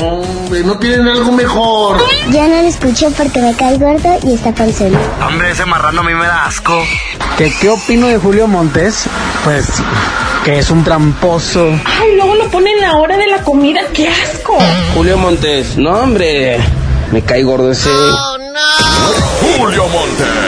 Hombre, ¿no tienen algo mejor? Ya no lo escucho porque me cae gordo y está panzón. Hombre, ese marrano a mí me da asco. ¿Qué, ¿Qué opino de Julio Montes? Pues que es un tramposo. Ay, luego lo ponen en la hora de la comida. ¡Qué asco! Julio Montes, no hombre, me cae gordo ese. Julio Montes.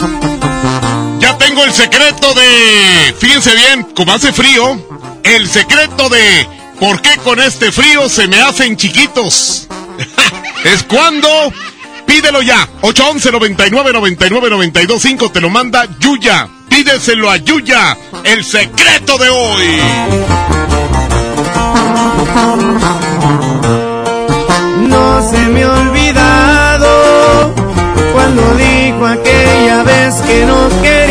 Ya tengo el secreto de. Fíjense bien, como hace frío, el secreto de por qué con este frío se me hacen chiquitos. es cuando. Pídelo ya. 811 99 99 92 5 te lo manda Yuya. Pídeselo a Yuya. El secreto de hoy. No se me ha olvidado cuando dijo aquella vez que no quería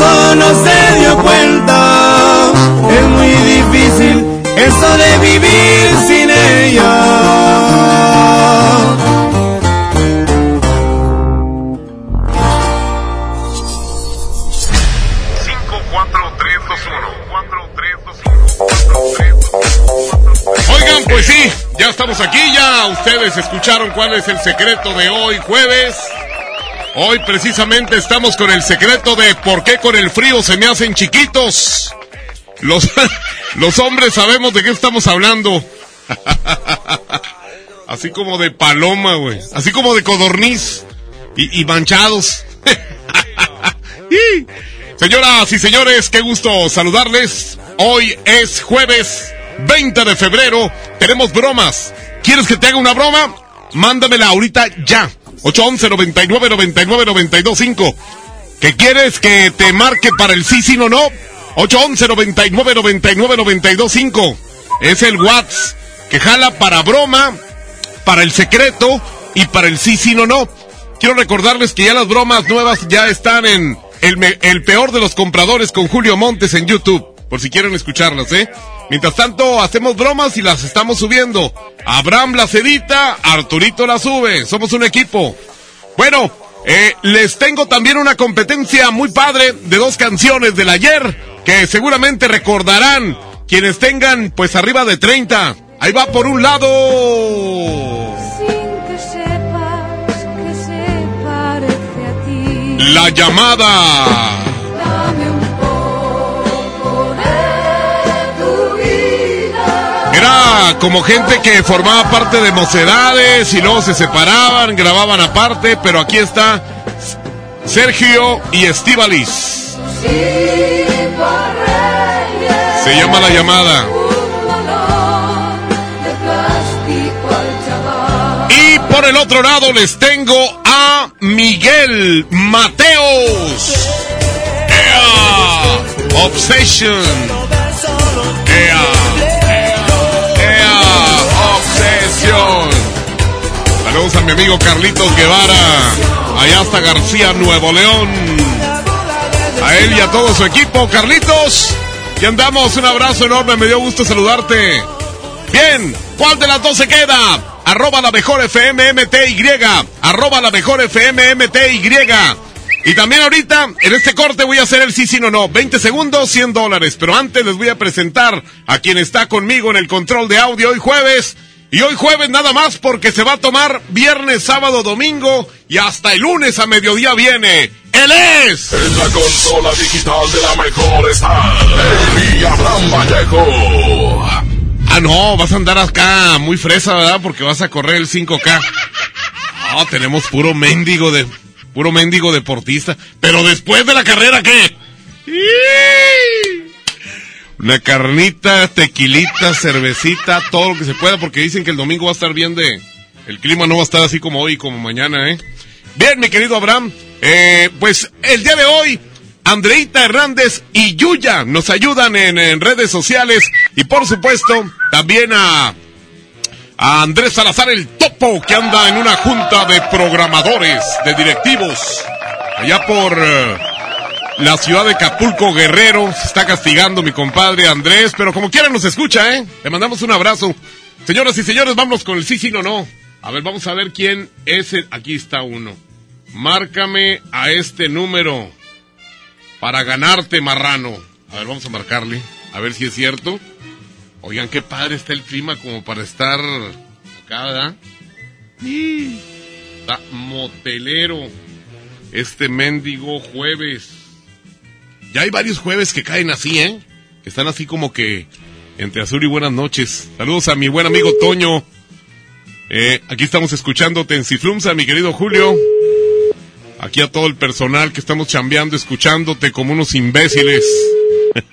acaso no se dio cuenta. Es muy difícil eso de vivir sin ella. Oigan, pues sí, ya estamos aquí, ya ustedes escucharon cuál es el secreto de hoy jueves. Hoy precisamente estamos con el secreto de por qué con el frío se me hacen chiquitos. Los, los hombres sabemos de qué estamos hablando. Así como de paloma, güey. Así como de codorniz. Y, y manchados. Señoras y señores, qué gusto saludarles. Hoy es jueves 20 de febrero. Tenemos bromas. ¿Quieres que te haga una broma? Mándamela ahorita ya. 811 99 99 92 5. ¿Qué quieres que te marque para el sí, sí, no, no? 811 99 99 92 5. Es el WhatsApp que jala para broma, para el secreto y para el sí, sí, no, no. Quiero recordarles que ya las bromas nuevas ya están en el, el peor de los compradores con Julio Montes en YouTube, por si quieren escucharlas, ¿eh? Mientras tanto, hacemos bromas y las estamos subiendo. Abraham las edita, Arturito las sube. Somos un equipo. Bueno, eh, les tengo también una competencia muy padre de dos canciones del ayer que seguramente recordarán quienes tengan pues arriba de 30. Ahí va por un lado. La llamada. Como gente que formaba parte de mocedades y luego se separaban, grababan aparte, pero aquí está Sergio y Estivalis. Se llama La llamada. Y por el otro lado les tengo a Miguel Mateos. Ea, Obsession. Ea, Saludos a mi amigo Carlitos Guevara. Allá hasta García, Nuevo León. A él y a todo su equipo. Carlitos, y andamos. Un abrazo enorme. Me dio gusto saludarte. Bien, ¿cuál de las dos se queda? arroba la mejor FMMTY, arroba la mejor FMMTY. Y también ahorita, en este corte voy a hacer el sí, sí, no, no. 20 segundos, 100 dólares. Pero antes les voy a presentar a quien está conmigo en el control de audio hoy jueves. Y hoy jueves nada más porque se va a tomar viernes, sábado, domingo y hasta el lunes a mediodía viene. Él es. En la consola digital de la mejor está el Abraham Vallejo. Ah, no, vas a andar acá muy fresa, ¿verdad? Porque vas a correr el 5K. No, tenemos puro mendigo de puro mendigo deportista. Pero después de la carrera, ¿qué? Una carnita, tequilita, cervecita, todo lo que se pueda, porque dicen que el domingo va a estar bien de... El clima no va a estar así como hoy, como mañana, ¿eh? Bien, mi querido Abraham. Eh, pues el día de hoy, Andreita Hernández y Yuya nos ayudan en, redes sociales. Y por supuesto, también a, a Andrés Salazar el Topo, que anda en una junta de programadores, de directivos, allá por... Uh, la ciudad de Capulco Guerrero. Se está castigando mi compadre Andrés, pero como quiera nos escucha, ¿eh? Le mandamos un abrazo. Señoras y señores, vámonos con el sí, sí, no, no. A ver, vamos a ver quién es el... Aquí está uno. Márcame a este número para ganarte, marrano. A ver, vamos a marcarle. A ver si es cierto. Oigan, qué padre está el clima como para estar acá, ¿verdad? Está motelero. Este mendigo jueves. Ya hay varios jueves que caen así, ¿eh? Que están así como que entre azul y buenas noches. Saludos a mi buen amigo Toño. Eh, aquí estamos escuchándote en Ciflumsa, mi querido Julio. Aquí a todo el personal que estamos chambeando, escuchándote como unos imbéciles.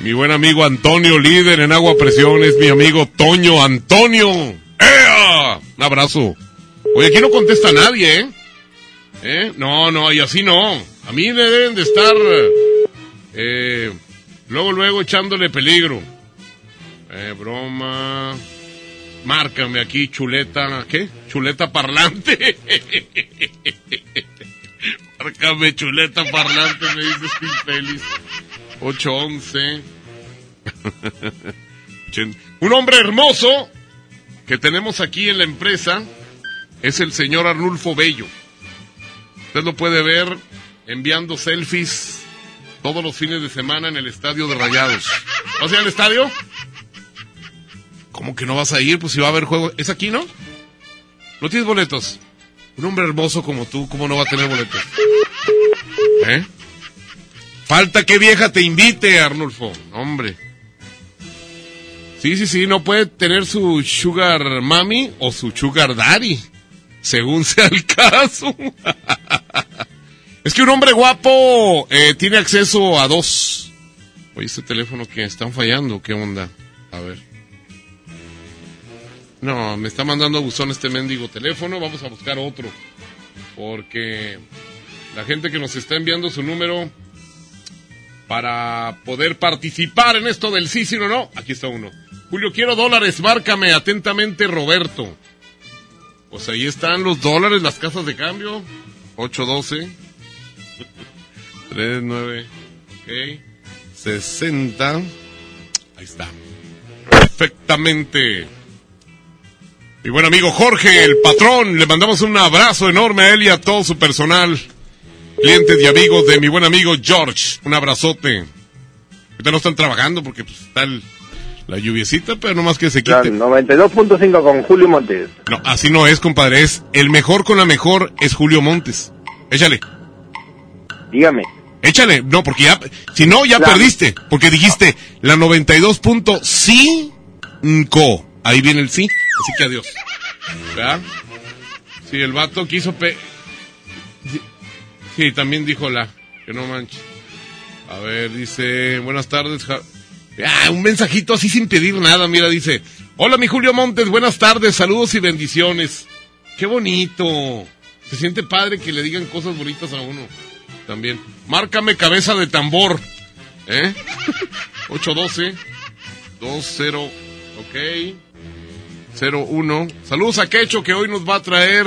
mi buen amigo Antonio, líder en agua presión, es mi amigo Toño Antonio. ¡Ea! Un abrazo. Oye, aquí no contesta nadie, ¿eh? ¿Eh? No, no, y así no. A mí me deben de estar eh, luego, luego echándole peligro. Eh, broma. Márcame aquí, chuleta. ¿Qué? Chuleta parlante. Márcame, chuleta parlante, me dice Steve Félix. 811. Un hombre hermoso que tenemos aquí en la empresa es el señor Arnulfo Bello. Usted lo puede ver enviando selfies todos los fines de semana en el estadio de Rayados. ¿Vas a ir al estadio? ¿Cómo que no vas a ir? Pues si va a haber juego. ¿Es aquí, no? ¿No tienes boletos? Un hombre hermoso como tú, ¿cómo no va a tener boletos? ¿Eh? Falta que vieja te invite, Arnulfo. Hombre. Sí, sí, sí, no puede tener su sugar mami o su sugar daddy, según sea el caso. Es que un hombre guapo eh, tiene acceso a dos. Oye, este teléfono que están fallando, ¿qué onda? A ver. No, me está mandando a buzón este mendigo teléfono. Vamos a buscar otro. Porque la gente que nos está enviando su número para poder participar en esto del sí, sí o no. Aquí está uno. Julio, quiero dólares, márcame atentamente, Roberto. Pues ahí están los dólares, las casas de cambio. 812 39 ok 60 Ahí está. Perfectamente. Mi buen amigo Jorge, el patrón, le mandamos un abrazo enorme a él y a todo su personal, clientes y amigos de mi buen amigo George. Un abrazote. Ahorita no están trabajando porque pues, está el- la lluviecita, pero no más que se quite. 92.5 con Julio Montes. No, así no es, compadre. Es el mejor con la mejor es Julio Montes. Échale. Dígame. Échale. No, porque ya, si no, ya perdiste. Porque dijiste la 92.5. Ahí viene el sí. Así que adiós. ¿Verdad? Sí, el vato quiso pe... Sí, sí, también dijo la. Que no manches. A ver, dice, buenas tardes. Ja- Ah, un mensajito así sin pedir nada, mira, dice, hola mi Julio Montes, buenas tardes, saludos y bendiciones. Qué bonito. Se siente padre que le digan cosas bonitas a uno. También. Márcame cabeza de tambor. ¿Eh? 812 20 ok 01 Saludos a Quecho que hoy nos va a traer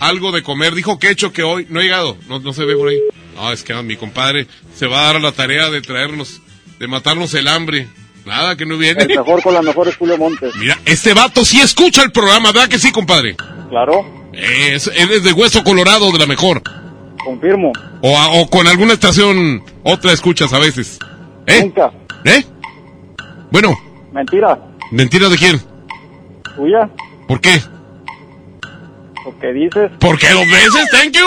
algo de comer. Dijo Quecho que hoy no ha llegado. No, no se ve por ahí. No, es que ah, mi compadre se va a dar la tarea de traernos, de matarnos el hambre. Nada, que no viene. El mejor con la mejor es Julio Montes. Mira, este vato sí escucha el programa, ¿verdad que sí, compadre? Claro, Es, él es de Hueso Colorado, de la mejor. Confirmo. O, a- o con alguna estación, otra escuchas a veces. ¿Eh? Nunca. ¿Eh? Bueno, Mentira. ¿mentira de quién? ¿Tuya? ¿Por qué? ¿O qué dices? ¿Por qué dos veces? Thank you.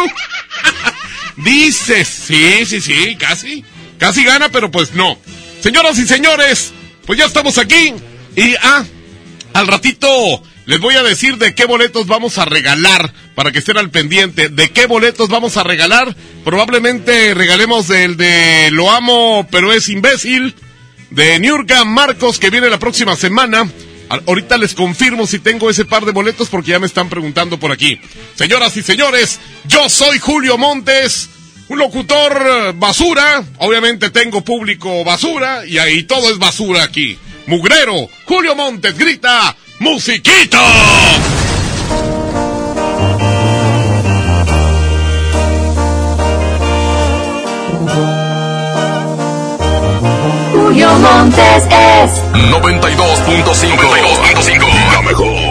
Dices, sí, sí, sí, casi. Casi gana, pero pues no. Señoras y señores, pues ya estamos aquí. Y, ah, al ratito les voy a decir de qué boletos vamos a regalar para que estén al pendiente. ¿De qué boletos vamos a regalar? Probablemente regalemos el de Lo amo, pero es imbécil. De Niurka Marcos que viene la próxima semana. Ahorita les confirmo si tengo ese par de boletos porque ya me están preguntando por aquí. Señoras y señores, yo soy Julio Montes, un locutor eh, basura. Obviamente tengo público basura y ahí todo es basura aquí. Mugrero, Julio Montes grita, ¡Musiquito! Julio Montes es 92.5. La mejor.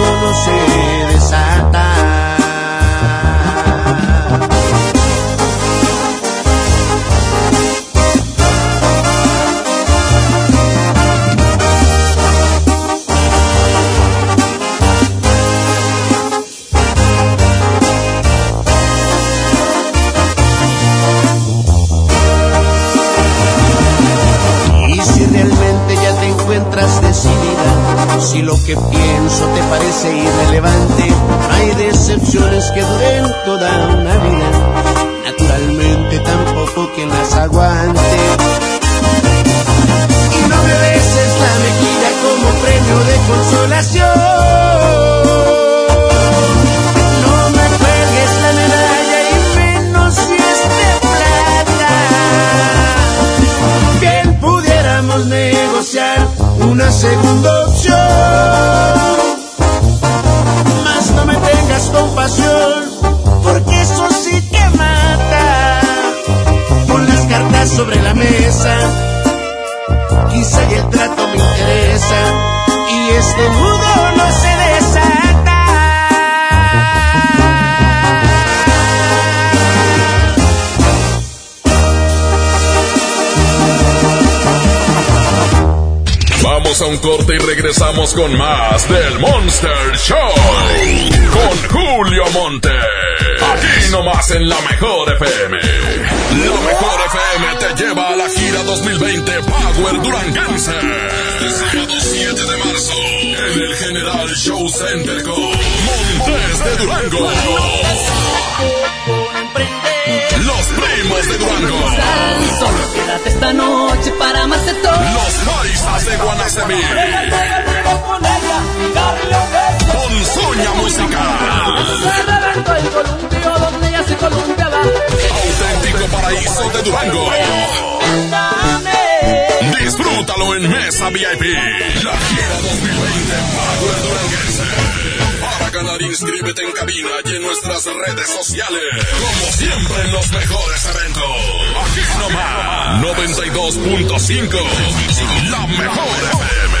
que pienso te parece irrelevante, hay decepciones toda una vida. Naturalmente tampoco quien las aguante. Y no me beses la mejilla como premio de consolación. No me sobre la mesa, quizá y el trato me interesa, y este nudo no se desata. Vamos a un corte y regresamos con más del Monster Show. Con Julio Monte. Nomás en la mejor FM. La mejor FM te lleva a la gira 2020 Power Duranguense. Sábado 7 de marzo. En el General Show Center con Montes de Durango. Los primos de Durango. Solo quédate esta noche para más de todo. Los paisas de Guanacemí. Con Soña Musical. Auténtico paraíso de Durango. Disfrútalo en Mesa VIP. La gira 2020 Power Duranguense. Para ganar, inscríbete en cabina y en nuestras redes sociales. Como siempre en los mejores eventos. Aquí nomás. 92.5. La mejor FM.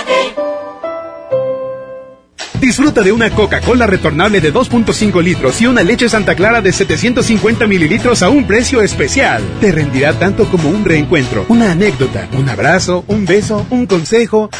Disfruta de una Coca-Cola retornable de 2.5 litros y una leche Santa Clara de 750 mililitros a un precio especial. Te rendirá tanto como un reencuentro, una anécdota, un abrazo, un beso, un consejo.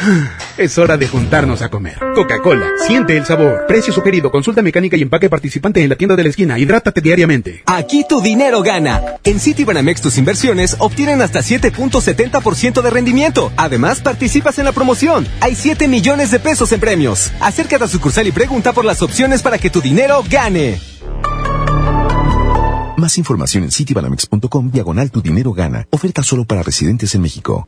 Es hora de juntarnos a comer. Coca-Cola, siente el sabor. Precio sugerido, consulta mecánica y empaque participante en la tienda de la esquina. Hidrátate diariamente. Aquí tu dinero gana. En Citibanamex tus inversiones obtienen hasta 7.70% de rendimiento. Además, participas en la promoción. Hay 7 millones de pesos en premios. Acércate a sucursal y pregunta por las opciones para que tu dinero gane. Más información en citibanamex.com diagonal tu dinero gana. Oferta solo para residentes en México.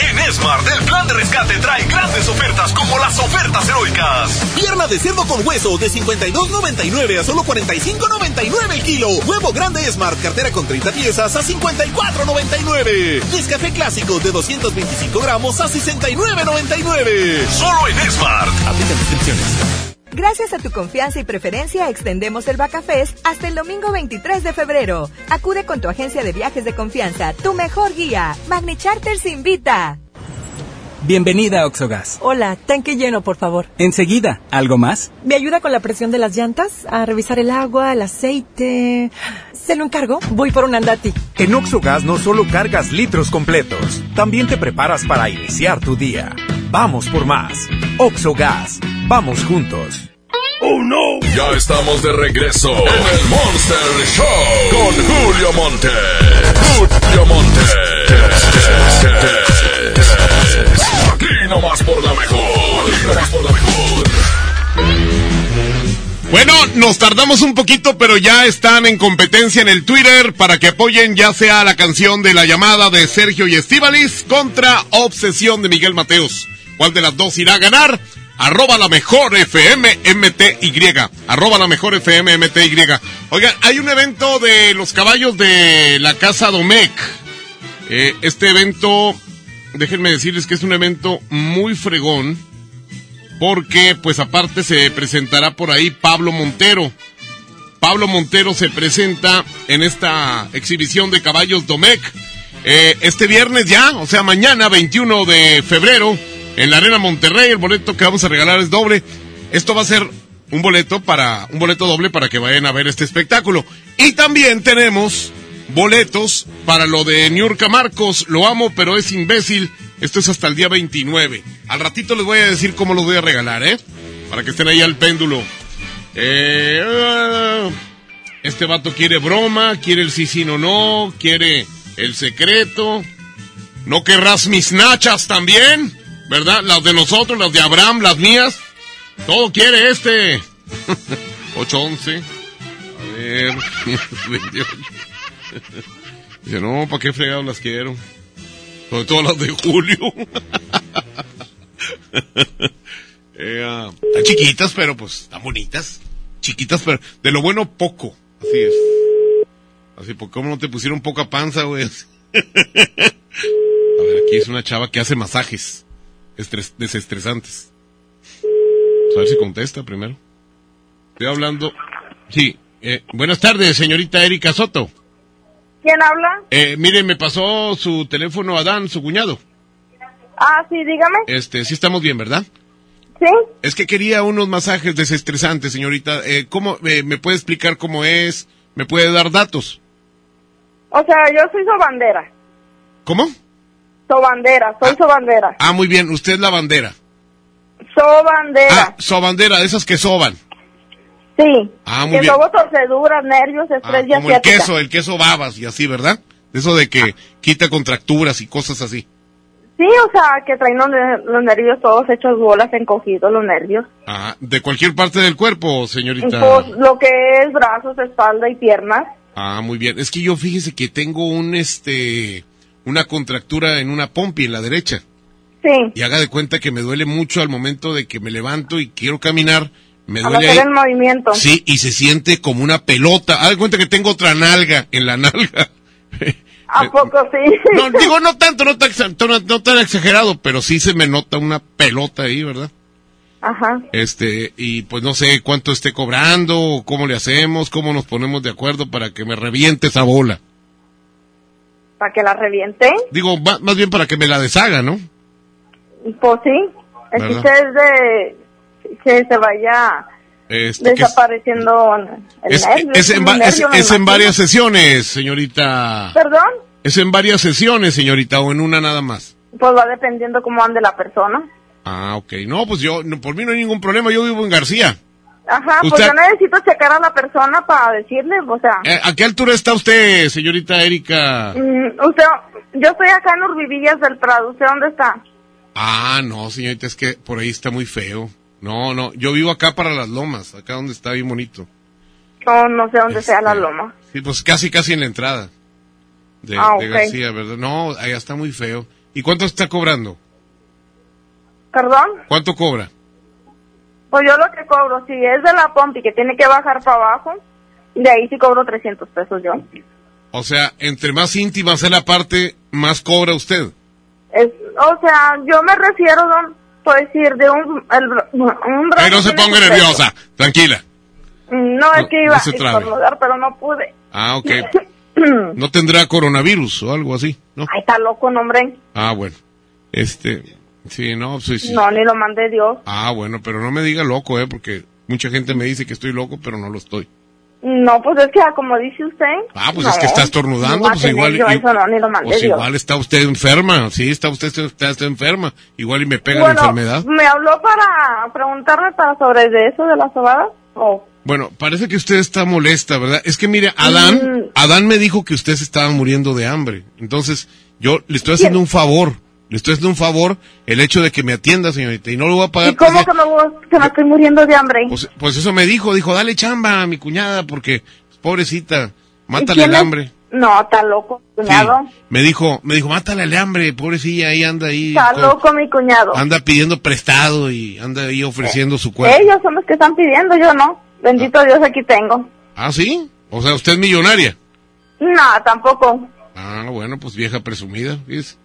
En Smart, el plan de rescate trae grandes ofertas como las ofertas heroicas. Pierna de cerdo con hueso de 52.99 a solo 45.99 el kilo. Huevo grande Smart, cartera con 30 piezas a 54.99. Nescafé clásico de 225 gramos a 69.99. Solo en Smart. Aplica descripciones. Gracias a tu confianza y preferencia, extendemos el Bacafest hasta el domingo 23 de febrero. Acude con tu agencia de viajes de confianza, tu mejor guía. Magni Charters invita. Bienvenida a Oxogas. Hola, tanque lleno, por favor. Enseguida, ¿algo más? ¿Me ayuda con la presión de las llantas? A revisar el agua, el aceite. ¿Se lo encargo? Voy por un andati. En Oxogas no solo cargas litros completos, también te preparas para iniciar tu día. Vamos por más. Oxogas. Vamos juntos. ¡Oh no! Ya estamos de regreso en el Monster Show con Julio Monte. Julio Monte. Aquí nomás por la mejor. Aquí nomás por la mejor. Bueno, nos tardamos un poquito, pero ya están en competencia en el Twitter para que apoyen ya sea la canción de la llamada de Sergio y Estivalis contra Obsesión de Miguel Mateos. ¿Cuál de las dos irá a ganar? Arroba la mejor FM MTY. Arroba la mejor FM MTY. Oigan, hay un evento de los caballos de la Casa Domecq. Eh, este evento, déjenme decirles que es un evento muy fregón. Porque, pues aparte se presentará por ahí Pablo Montero. Pablo Montero se presenta en esta exhibición de caballos Domecq. Eh, este viernes ya, o sea, mañana 21 de febrero en la Arena Monterrey. El boleto que vamos a regalar es doble. Esto va a ser un boleto para un boleto doble para que vayan a ver este espectáculo. Y también tenemos boletos para lo de Niurka Marcos. Lo amo, pero es imbécil. Esto es hasta el día 29. Al ratito les voy a decir cómo los voy a regalar, ¿eh? Para que estén ahí al péndulo. Eh, este vato quiere broma, quiere el sí, sí, no, no, quiere el secreto. ¿No querrás mis nachas también? ¿Verdad? Las de nosotros, las de Abraham, las mías. Todo quiere este. 811. A ver. 28. Dice, no, ¿para qué fregado las quiero? Sobre todo las de Julio. eh, ah, están chiquitas, pero pues están bonitas. Chiquitas, pero de lo bueno poco. Así es. Así, ¿por cómo no te pusieron poca panza, güey? A ver, aquí es una chava que hace masajes estres- desestresantes. A ver si contesta primero. Estoy hablando. Sí. eh, buenas tardes, señorita Erika Soto. ¿Quién habla? Eh, mire, me pasó su teléfono a Dan, su cuñado. Ah, sí, dígame. Este, sí estamos bien, ¿verdad? Sí. Es que quería unos masajes desestresantes, señorita. Eh, ¿Cómo eh, me puede explicar cómo es? ¿Me puede dar datos? O sea, yo soy sobandera. ¿Cómo? Sobandera, soy sobandera. Ah, muy bien. Usted es la bandera. Sobandera. Ah, sobandera, de esas que soban. sí. Ah, muy que bien. luego torceduras, nervios, estrés y Como el asiática. queso, el queso babas y así, ¿verdad? Eso de que quita contracturas y cosas así. Sí, o sea, que traen los, los nervios todos hechos bolas, encogidos los nervios. Ah, de cualquier parte del cuerpo, señorita. Pues, lo que es brazos, espalda y piernas. Ah, muy bien. Es que yo fíjese que tengo un este una contractura en una pompi en la derecha. Sí. Y haga de cuenta que me duele mucho al momento de que me levanto y quiero caminar, me duele ahí. el movimiento. Sí, y se siente como una pelota. Haga de cuenta que tengo otra nalga en la nalga. ¿A poco sí? No, digo, no tanto, no tan, exa- no, no tan exagerado, pero sí se me nota una pelota ahí, ¿verdad? Ajá. Este, y pues no sé cuánto esté cobrando, cómo le hacemos, cómo nos ponemos de acuerdo para que me reviente esa bola. Para que la reviente. Digo, ma- más bien para que me la deshaga, ¿no? Pues sí. El ¿Verdad? chiste es de que se vaya Este, desapareciendo el es- nervio. es en, es- es varias sesiones, señorita. ¿Perdón? Es en varias sesiones, señorita, o en una nada más. Pues va dependiendo cómo ande la persona. Ah, ok. No, pues yo, no, por mí no hay ningún problema, yo vivo en García. Ajá, pues yo necesito checar a la persona para decirle, o sea, Eh, ¿A qué altura está usted, señorita Erika? mm, usted, yo estoy acá en Urbivillas del Prado, ¿usted dónde está? Ah, no, señorita, es que por ahí está muy feo. No, no, yo vivo acá para las lomas, acá donde está bien bonito. No, no sé dónde sea la Este, loma. Sí, pues casi, casi en la entrada de, Ah, de ok. García, ¿verdad? No, allá está muy feo. ¿Y cuánto está cobrando? ¿Perdón? ¿Cuánto cobra? Pues yo lo que cobro, si es de la pompi que tiene que bajar para abajo, de ahí sí cobro 300 pesos yo. O sea, entre más íntima sea la parte, más cobra usted. Es, o sea, yo me refiero, don, por decir, de un... El, un Ay, no se ponga nerviosa, tranquila. No, es No, que iba no a estornudar, pero no pude. Ah, ok. No tendrá coronavirus o algo así, ¿no? Ay, está loco, hombre. Ah, bueno. Este, sí, no, sí, sí. No, ni lo mandé Dios. Ah, bueno, pero no me diga loco, ¿eh? Porque mucha gente me dice que estoy loco, pero no lo estoy. No, pues es que ah, como dice usted. Ah, pues no, es que está estornudando, pues igual. yo y- eso no, ni lo mandé pues Dios. igual está usted enferma, sí, está usted, está enferma. Igual y me pega la enfermedad. ¿me habló para preguntarme para sobre de eso de la sobada? ¿O Bueno, parece que usted está molesta, ¿verdad? Es que mire, Adán, Mm. Adán me dijo que usted se estaba muriendo de hambre. Entonces, yo le estoy haciendo un favor. Le estoy haciendo un favor el hecho de que me atienda, señorita, y no lo voy a pagar. ¿Y cómo que me, voy- que me estoy muriendo de hambre? Pues, pues eso me dijo, dijo, dale chamba a mi cuñada porque, pobrecita, mátale el hambre. No, está loco, cuñado. Me dijo, me dijo, mátale el hambre, pobrecilla, ahí anda ahí. Está con- loco mi cuñado. anda pidiendo prestado y anda ahí ofreciendo su cuerpo. Ellos son los que están pidiendo, yo no. Bendito Dios, aquí tengo. ¿Ah, sí? O sea, usted es millonaria. No, tampoco. Ah, bueno, pues vieja presumida, ¿ves?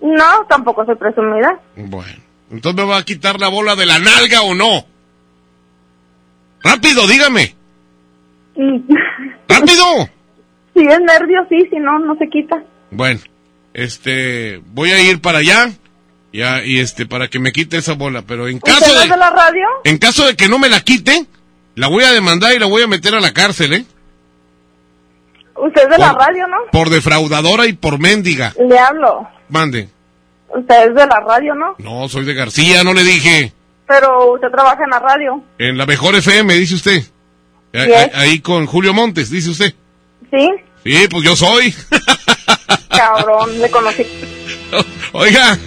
No, tampoco soy presumida. Bueno, entonces me va a quitar la bola de la nalga o no. Rápido, dígame. ¡Rápido! Si es nervio, sí, si no, no se quita. Bueno, este, voy a ir para allá, ya, y este, para que me quite esa bola, pero en ¿Usted caso de, de la radio? en caso de que no me la quite, la voy a demandar y la voy a meter a la cárcel, ¿eh? Usted es de la Por- radio, ¿no? Por defraudadora y por mendiga. Le hablo. Mande. Usted es de la radio, ¿no? No, soy de García, no le dije. Pero usted trabaja en la radio. En la mejor FM, dice usted. Ahí con Julio Montes, dice usted. ¿Sí? Sí, pues yo soy. Cabrón, le conocí. Oiga,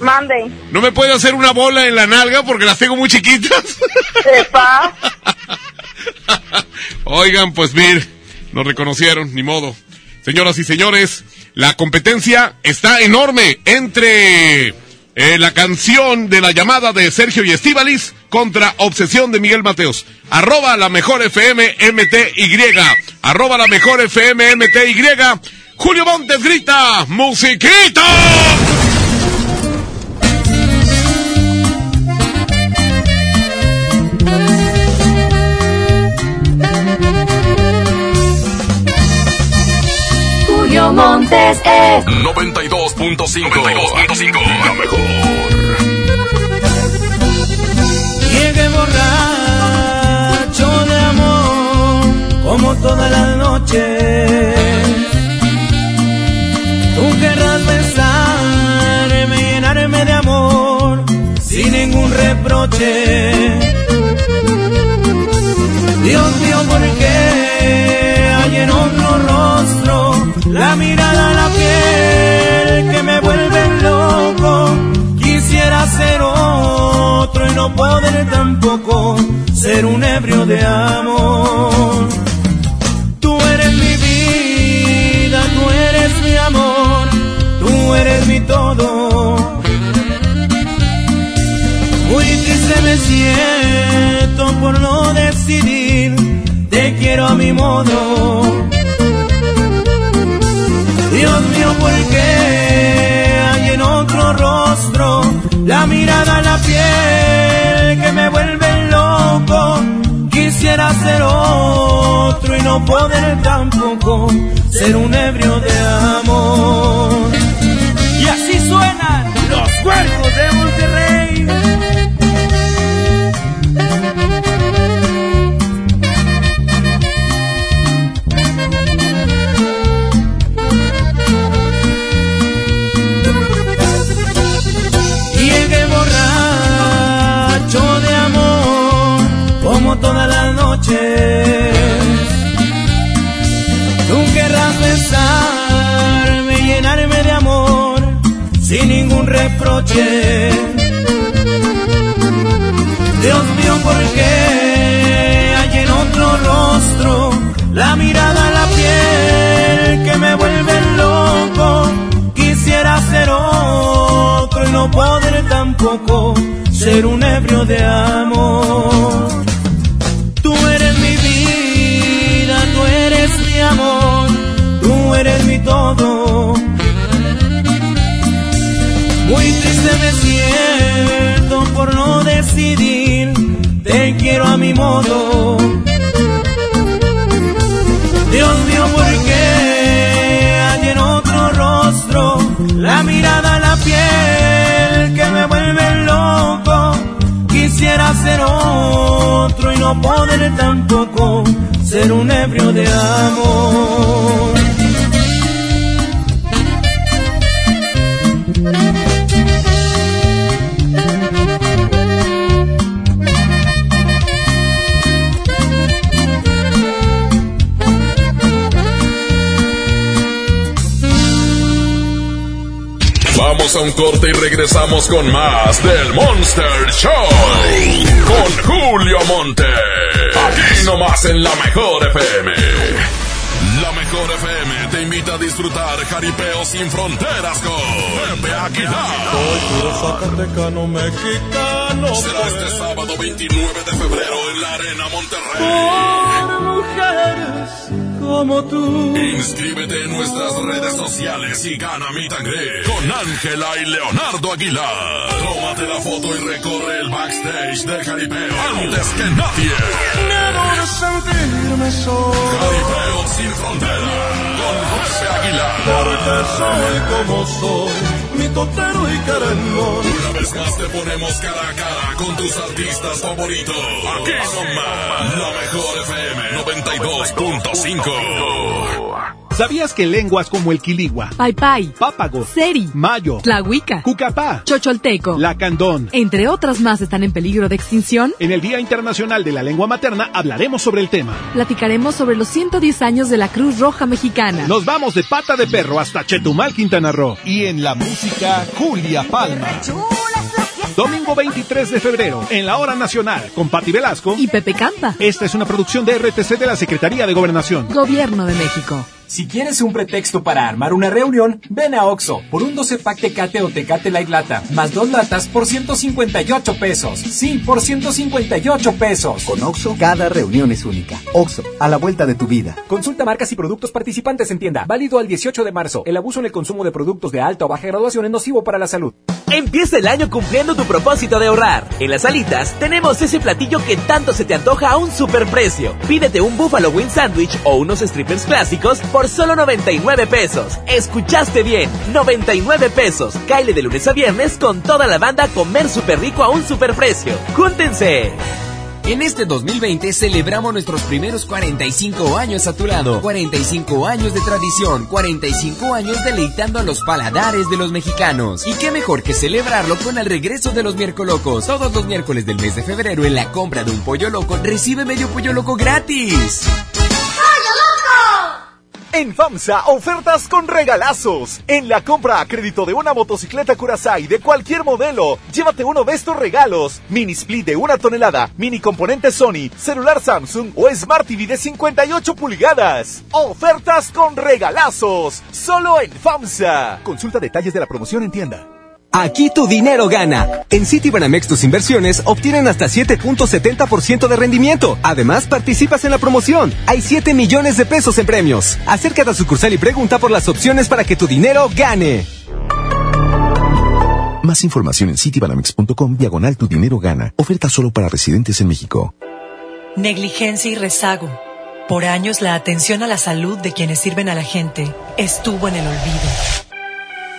Mande. ¿no me puede hacer una bola en la nalga porque las tengo muy chiquitas? Sepa. Oigan, pues mir, nos reconocieron, ni modo. Señoras y señores, la competencia está enorme entre eh, la canción de la llamada de Sergio y Estíbalis contra Obsesión de Miguel Mateos. Arroba la mejor FM MTY. Arroba la mejor FM MTY. Julio Montes grita, ¡Musiquita! Montes es 92.5. 92.5. La mejor. Llegué borracho de amor, como todas las noches. Tú querrás besarme, llenarme de amor, sin ningún reproche. Dios mío, ¿por qué hay en otro rostro la mirada, la piel que me vuelve loco? Quisiera ser otro y no poder tampoco ser un ebrio de amor. Tú eres mi vida, tú eres mi amor, tú eres mi todo. Muy triste me siento por no decidir, te quiero a mi modo. Dios mío, ¿por qué hay en otro rostro la mirada, la piel que me vuelve loco? Quisiera ser otro y no poder tampoco ser un ebrio de amor. Y así suenan los cuerpos de Monterrey. Dios mío, ¿por qué hay en otro rostro la mirada, la piel que me vuelve loco? Quisiera ser otro y no poder tampoco ser un ebrio de amor. Tú eres mi vida, tú eres mi amor, tú eres mi todo. Me siento por no decidir, te quiero a mi modo. Dios mío, ¿por qué hay en otro rostro la mirada, la piel que me vuelve loco? Quisiera ser otro y no poder tampoco ser un ebrio de amor. Vamos a un corte y regresamos con más del Monster Show. Con Julio Monte. Aquí nomás en la mejor FM. La mejor FM te invita a disfrutar jaripeo sin fronteras con Pepe Aguilar. Soy zacatecano mexicano. Será este sábado 29 de febrero en la Arena Monterrey. Por mujeres como tú. Inscríbete en nuestras redes sociales y gana mi tangre con Ángela y Leonardo Aguilar. Tómate la foto y recorre el backstage del jaripeo antes que nadie. Miedo de sentirme solo. Jaripeo sin frontera con José Aguilar. Porque soy como soy, mi totero y querendón. Una vez más te ponemos cara a cara con tus artistas favoritos. Aquí nomás, la mejor FM 92.5. ¿Sabías que lenguas como el quiligua, Paipai, pápago, Seri, mayo, Tlahuica, cucapá, Chocholteco, lacandón, entre otras más están en peligro de extinción? En el Día Internacional de la Lengua Materna hablaremos sobre el tema. Platicaremos sobre los 110 años de la Cruz Roja Mexicana. Nos vamos de pata de perro hasta Chetumal, Quintana Roo. Y en la música, Julia Palma. Domingo 23 de febrero, en la Hora Nacional, con Pati Velasco y Pepe Campa. Esta es una producción de RTC de la Secretaría de Gobernación. Gobierno de México. Si quieres un pretexto para armar una reunión, ven a Oxo por un 12 pack Tecate o Tecate Light Lata, más dos latas por 158 pesos. Sí, por 158 pesos. Con Oxo, cada reunión es única. Oxo, a la vuelta de tu vida. Consulta marcas y productos participantes en tienda. Válido al 18 de marzo. El abuso en el consumo de productos de alta o baja graduación es nocivo para la salud. Empieza el año cumpliendo tu propósito de ahorrar. En las alitas tenemos ese platillo que tanto se te antoja a un superprecio. Pídete un Buffalo Wing Sandwich o unos strippers clásicos por solo 99 pesos. Escuchaste bien, 99 pesos. Caile de lunes a viernes con toda la banda a comer súper rico a un superprecio. ¡Júntense! En este 2020 celebramos nuestros primeros 45 años a tu lado. 45 años de tradición, 45 años deleitando a los paladares de los mexicanos. Y qué mejor que celebrarlo con el regreso de los miércolocos. Todos los miércoles del mes de febrero en la compra de un pollo loco recibe medio pollo loco gratis. En FAMSA, ofertas con regalazos. En la compra a crédito de una motocicleta Curaçao de cualquier modelo, llévate uno de estos regalos. Mini split de una tonelada, mini componente Sony, celular Samsung o Smart TV de 58 pulgadas. Ofertas con regalazos. Solo en FAMSA. Consulta detalles de la promoción en tienda. Aquí tu dinero gana. En Citibanamex tus inversiones obtienen hasta 7.70% de rendimiento. Además, participas en la promoción. Hay 7 millones de pesos en premios. Acércate a sucursal y pregunta por las opciones para que tu dinero gane. Más información en citibanamex.com diagonal tu dinero gana. Oferta solo para residentes en México. Negligencia y rezago. Por años la atención a la salud de quienes sirven a la gente estuvo en el olvido.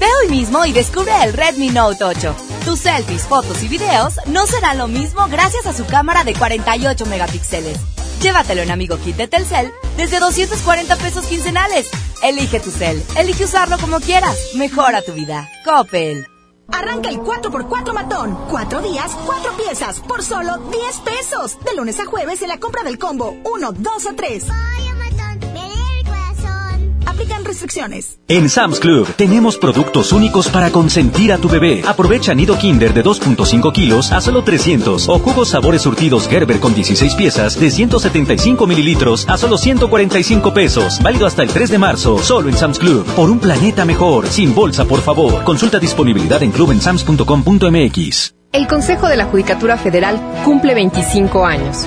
Ve hoy mismo y descubre el Redmi Note 8. Tus selfies, fotos y videos no serán lo mismo gracias a su cámara de 48 megapíxeles. Llévatelo en Amigo Kit de Telcel desde 240 pesos quincenales. Elige tu cel, elige usarlo como quieras. Mejora tu vida. Coppel. Arranca el 4x4 matón. Cuatro días, cuatro piezas, por solo 10 pesos. De lunes a jueves en la compra del combo 1, 2 o 3. Restricciones. En Sam's Club tenemos productos únicos para consentir a tu bebé. Aprovecha nido Kinder de 2.5 kilos a solo 300 o jugos sabores surtidos Gerber con 16 piezas de 175 mililitros a solo 145 pesos. Válido hasta el 3 de marzo, solo en Sam's Club. Por un planeta mejor, sin bolsa, por favor. Consulta disponibilidad en clubensams.com.mx. El Consejo de la Judicatura Federal cumple 25 años.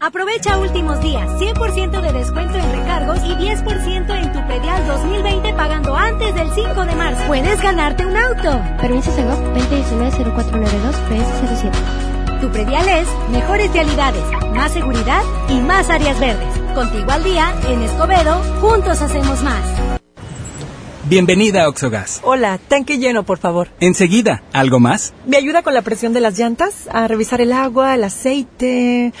Aprovecha últimos días, 100% de descuento en recargos y 10% en tu predial 2020 pagando antes del 5 de marzo. Puedes ganarte un auto. Permiso Segov 2019-0492 PS07. Tu predial es mejores vialidades, más seguridad y más áreas verdes. Contigo al día, en Escobedo, juntos hacemos más. Bienvenida a Oxogas. Hola, tanque lleno, por favor. Enseguida, ¿algo más? ¿Me ayuda con la presión de las llantas? A revisar el agua, el aceite.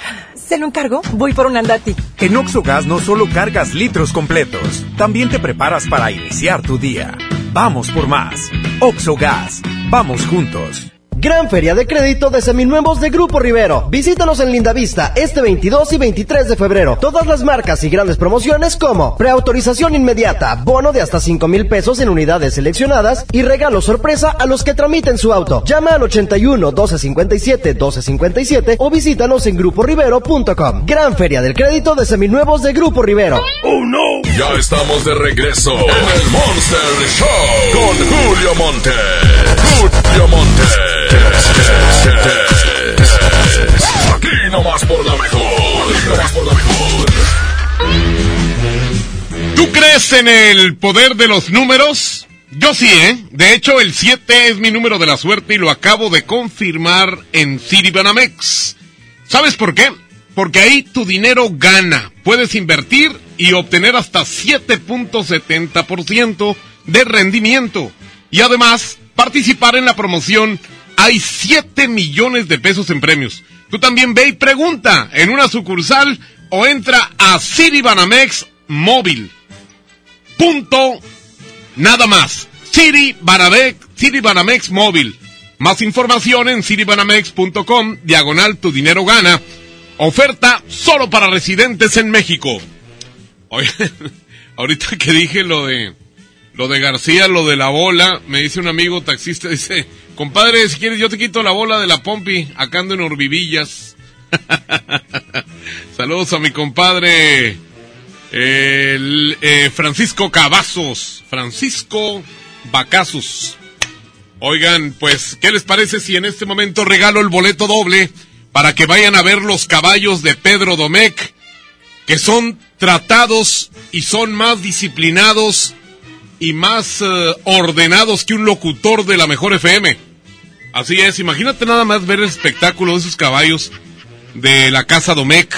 ¿Se lo encargo? Voy por un andati. En Oxogas no solo cargas litros completos, también te preparas para iniciar tu día. Vamos por más. Oxogas. Vamos juntos. Gran Feria de Crédito de Seminuevos de Grupo Rivero. Visítanos en Lindavista este 22 y 23 de febrero. Todas las marcas y grandes promociones como preautorización inmediata, bono de hasta 5 mil pesos en unidades seleccionadas y regalo sorpresa a los que tramiten su auto. Llama al 81 1257 1257 o visítanos en gruporivero.com. Gran Feria del Crédito de Seminuevos de Grupo Rivero. ¡Oh no! Ya estamos de regreso en el Monster Show con Julio Monte. Julio Monte. Aquí nomás por la mejor. ¿Tú crees en el poder de los números? Yo sí, ¿eh? De hecho, el 7 es mi número de la suerte y lo acabo de confirmar en Citibanamex. ¿Sabes por qué? Porque ahí tu dinero gana. Puedes invertir y obtener hasta 7.70% de rendimiento. Y además, participar en la promoción hay 7 millones de pesos en premios. Tú también ve y pregunta en una sucursal o entra a Citibanamex móvil. Punto. Nada más. City Banamex, City Banamex móvil. Más información en citibanamex.com, diagonal tu dinero gana. Oferta solo para residentes en México. Ahorita que dije lo de lo de García, lo de la bola, me dice un amigo taxista, dice, compadre, si quieres yo te quito la bola de la pompi, acá ando en Orbivillas. Saludos a mi compadre el, eh, Francisco Cavazos, Francisco Bacazos. Oigan, pues, ¿qué les parece si en este momento regalo el boleto doble para que vayan a ver los caballos de Pedro Domecq, que son tratados y son más disciplinados y más eh, ordenados que un locutor de la mejor FM. Así es, imagínate nada más ver el espectáculo de esos caballos de la Casa Domecq.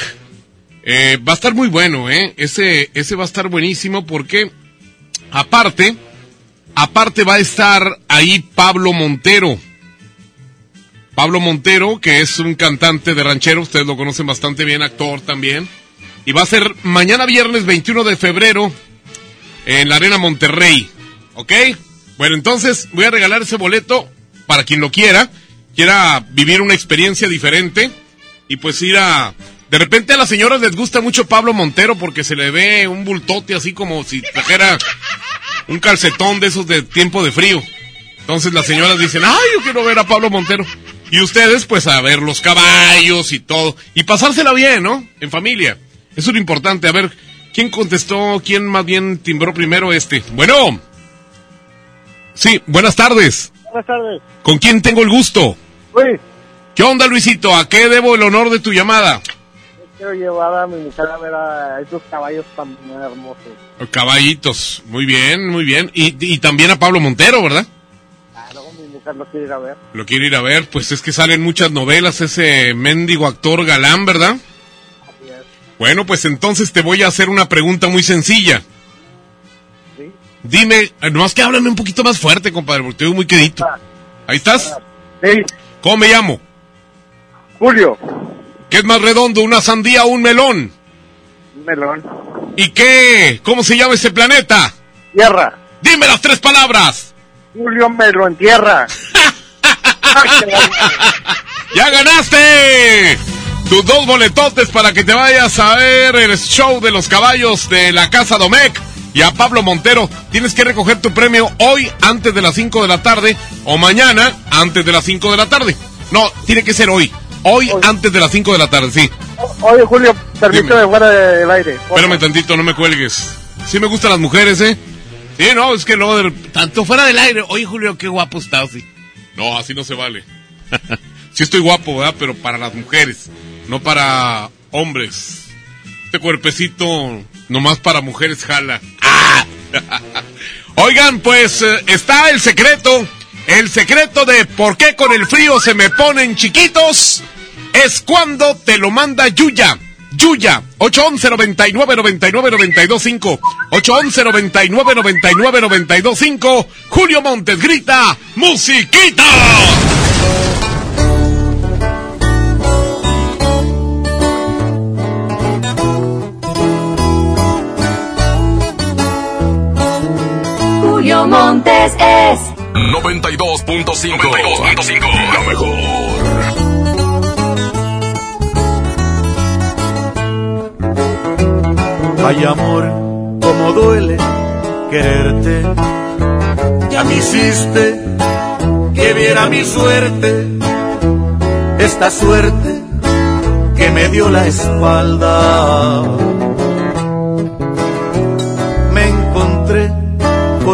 Eh, va a estar muy bueno, ¿eh? Ese, ese va a estar buenísimo porque, aparte, aparte va a estar ahí Pablo Montero. Pablo Montero, que es un cantante de ranchero, ustedes lo conocen bastante bien, actor también. Y va a ser mañana viernes 21 de febrero en la Arena Monterrey. ¿Ok? Bueno, entonces voy a regalar ese boleto para quien lo quiera, quiera vivir una experiencia diferente y pues ir a... De repente a las señoras les gusta mucho Pablo Montero porque se le ve un bultote así como si trajera un calcetón de esos de tiempo de frío. Entonces las señoras dicen, ay, yo quiero ver a Pablo Montero. Y ustedes pues a ver los caballos y todo. Y pasársela bien, ¿no? En familia. Eso es lo importante. A ver, ¿quién contestó? ¿Quién más bien timbró primero este? Bueno. Sí, buenas tardes. Buenas tardes. ¿Con quién tengo el gusto? Luis, ¿Qué onda, Luisito? ¿A qué debo el honor de tu llamada? quiero llevar a mi mujer a ver a esos caballos tan hermosos. Caballitos. Muy bien, muy bien. Y, y también a Pablo Montero, ¿verdad? Claro, mi mujer lo quiere ir a ver. Lo quiere ir a ver. Pues es que salen muchas novelas ese mendigo actor galán, ¿verdad? Bueno, pues entonces te voy a hacer una pregunta muy sencilla. Dime, nomás que háblame un poquito más fuerte, compadre, porque te veo muy quedito. ¿Ahí estás? Sí. ¿Cómo me llamo? Julio. ¿Qué es más redondo, una sandía o un melón? Un melón. ¿Y qué? ¿Cómo se llama ese planeta? Tierra. Dime las tres palabras. Julio me lo entierra. ¡Ya ganaste! Tus dos boletotes para que te vayas a ver el show de los caballos de la Casa Domecq. Y a Pablo Montero, tienes que recoger tu premio hoy antes de las 5 de la tarde o mañana antes de las 5 de la tarde. No, tiene que ser hoy. Hoy, antes de las 5 de la tarde, sí. Oye, Julio, permíteme fuera del aire. Espérame tantito, no me cuelgues. Sí me gustan las mujeres, ¿eh? Sí, no, es que luego, del- tanto fuera del aire. Oye, Julio, qué guapo estás, sí. No, así no se vale. sí estoy guapo, ¿verdad? Pero para las mujeres, no para hombres. Este cuerpecito, nomás para mujeres jala. Oigan, pues eh, está el secreto. El secreto de por qué con el frío se me ponen chiquitos es cuando te lo manda Yuya. Yuya, 811 99 99 925 811 99 99 925 Julio Montes grita, ¡Musiquita! Montes es 92.5. 92.5. La mejor. Ay amor, como duele quererte. Ya me hiciste que viera mi suerte, esta suerte que me dio la espalda.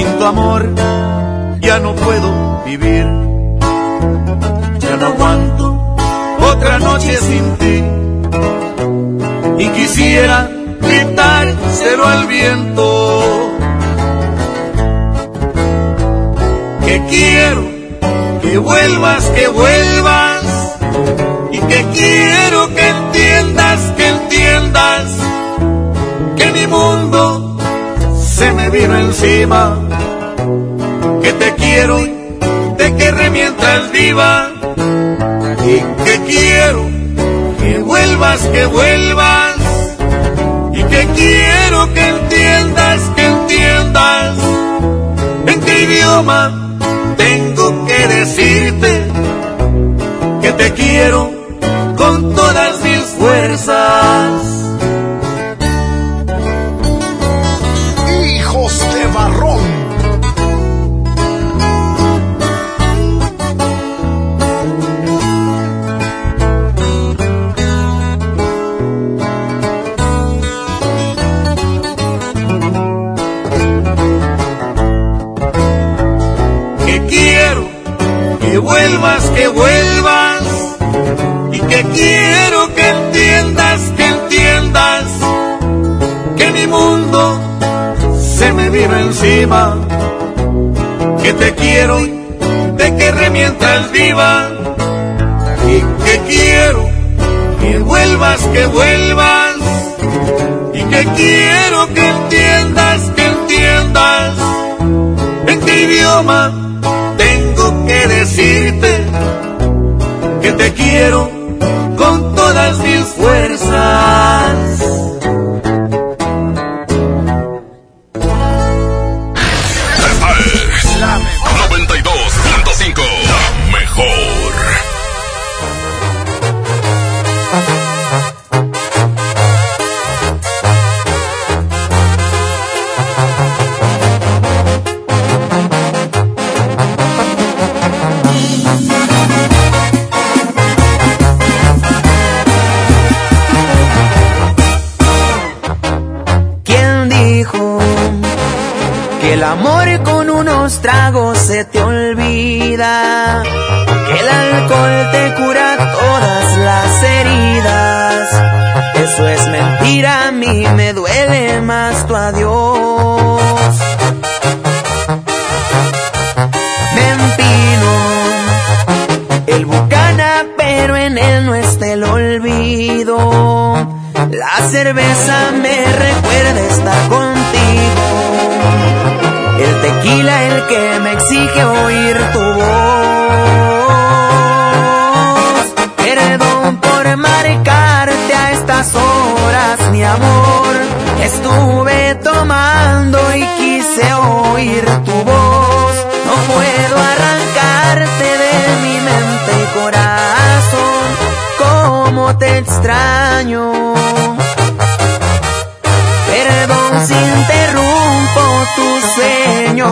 Sin tu amor ya no puedo vivir. Ya no aguanto otra noche sin ti y quisiera gritárselo al viento. Que quiero que vuelvas, que vuelvas, y que quiero que entiendas, que entiendas, que mi mundo se me vino encima, que te quiero, te querré mientras viva, y que quiero que vuelvas, que vuelvas, y que quiero que entiendas, que entiendas, en qué idioma tengo que decirte que te quiero con todas que te quiero, te querré mientras viva y que quiero que vuelvas, que vuelvas y que quiero que entiendas, que entiendas en qué idioma tengo que decirte que te quiero con todas mis fuerzas. Cerveza me recuerda estar contigo. El tequila el que me exige oír tu voz. Perdón por marcarte a estas horas, mi amor. Estuve tomando y quise oír tu voz. No puedo arrancarte de mi mente y corazón. Cómo te extraño.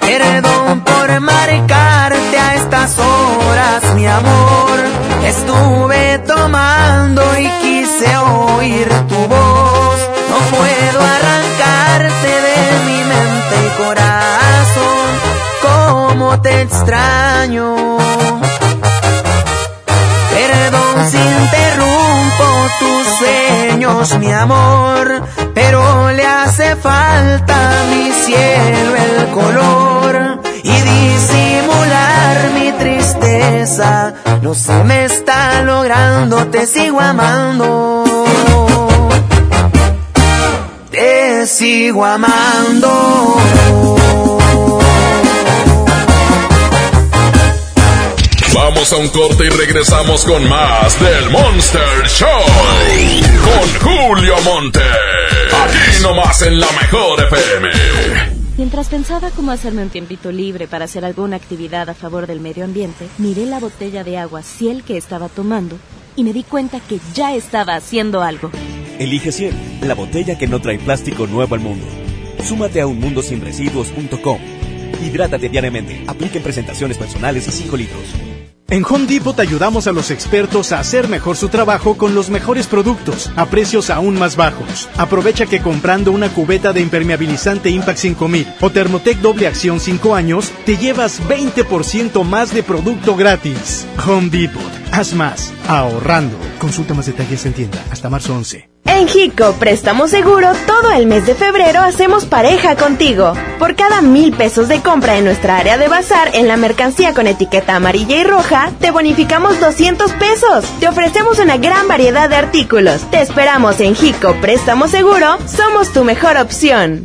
Perdón por marcarte a estas horas, mi amor. Estuve tomando y quise oír tu voz. No puedo arrancarte de mi mente y corazón. Cómo te extraño. Perdón si interrumpo tus sueños, mi amor, pero falta mi cielo el color y disimular mi tristeza. No se me está logrando, te sigo amando. Te sigo amando. Vamos a un corte y regresamos con más del Monster Show. Con Julio Monte. Nomás en la mejor FM. Mientras pensaba cómo hacerme un tiempito libre para hacer alguna actividad a favor del medio ambiente, miré la botella de agua Ciel que estaba tomando y me di cuenta que ya estaba haciendo algo. Elige Ciel, la botella que no trae plástico nuevo al mundo. Súmate a unmundosinresiduos.com. Hidrátate diariamente. Apliquen presentaciones personales y 5 litros. En Home Depot ayudamos a los expertos a hacer mejor su trabajo con los mejores productos a precios aún más bajos. Aprovecha que comprando una cubeta de impermeabilizante Impact 5000 o Thermotec doble acción 5 años, te llevas 20% más de producto gratis. Home Depot. Haz más. Ahorrando. Consulta más detalles en tienda hasta marzo 11. En Hico Préstamo Seguro, todo el mes de febrero hacemos pareja contigo. Por cada mil pesos de compra en nuestra área de bazar en la mercancía con etiqueta amarilla y roja, te bonificamos 200 pesos. Te ofrecemos una gran variedad de artículos. Te esperamos en Hico Préstamo Seguro, somos tu mejor opción.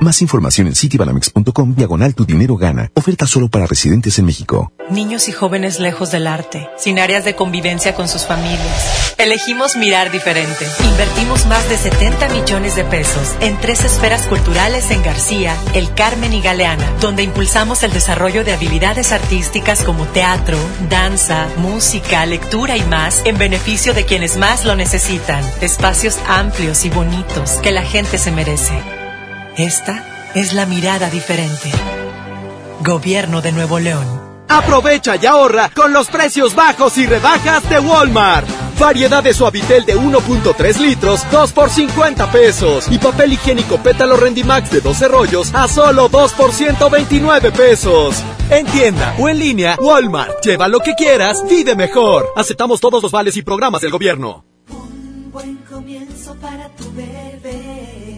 Más información en citibanamex.com diagonal tu dinero gana. Oferta solo para residentes en México. Niños y jóvenes lejos del arte, sin áreas de convivencia con sus familias. Elegimos mirar diferente. Invertimos más de 70 millones de pesos en tres esferas culturales en García, El Carmen y Galeana, donde impulsamos el desarrollo de habilidades artísticas como teatro, danza, música, lectura y más en beneficio de quienes más lo necesitan. Espacios amplios y bonitos que la gente se merece. Esta es la mirada diferente. Gobierno de Nuevo León. Aprovecha y ahorra con los precios bajos y rebajas de Walmart. Variedad de suavitel de 1.3 litros, 2 por 50 pesos. Y papel higiénico pétalo Rendimax de 12 rollos a solo 2 por 129 pesos. En tienda o en línea, Walmart. Lleva lo que quieras, vive mejor. Aceptamos todos los vales y programas del gobierno. Un buen comienzo para tu bebé.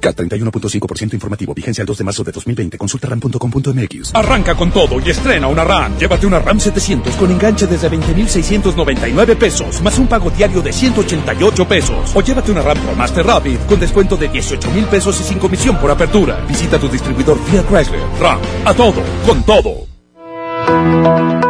CAT 31.5% informativo. Vigencia el 2 de marzo de 2020. Consulta ram.com.mx. Arranca con todo y estrena una RAM. Llévate una RAM 700 con enganche desde 20,699 pesos, más un pago diario de 188 pesos. O llévate una RAM Pro Master Rapid con descuento de 18 mil pesos y sin comisión por apertura. Visita tu distribuidor Fiat Chrysler. RAM. A todo, con todo.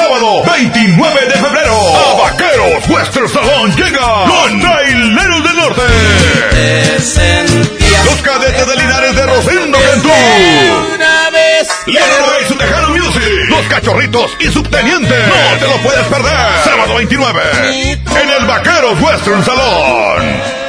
Sábado 29 de febrero, a Vaqueros Western Salón llega con Traileros del Norte. Los cadetes de Linares de Rosendo Cantú. Una vez. Y su Tejano Music. Los cachorritos y subteniente. No te lo puedes perder. Sábado 29. En el Vaqueros Western Salón.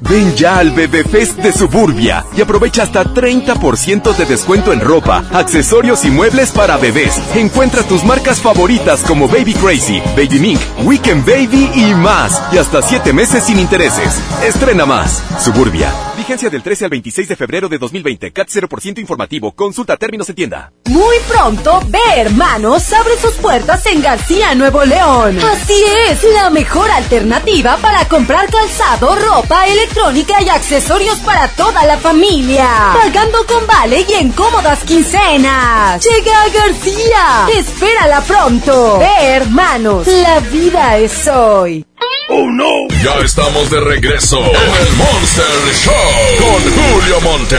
Ven ya al Bebé Fest de Suburbia y aprovecha hasta 30% de descuento en ropa, accesorios y muebles para bebés. Encuentra tus marcas favoritas como Baby Crazy, Baby Mink, Weekend Baby y más. Y hasta 7 meses sin intereses. Estrena más. Suburbia. Vigencia del 13 al 26 de febrero de 2020. CAT 0% informativo. Consulta términos en tienda. Muy pronto, Ve Hermanos abre sus puertas en García, Nuevo León. Así es, la mejor alternativa para comprar calzado, ropa, electrónica y accesorios para toda la familia. Pagando con vale y en cómodas quincenas. Llega García. Espérala pronto. Ve Hermanos, la vida es hoy. ¡Oh, no! Ya estamos de regreso en el Monster Show con Julio Monte.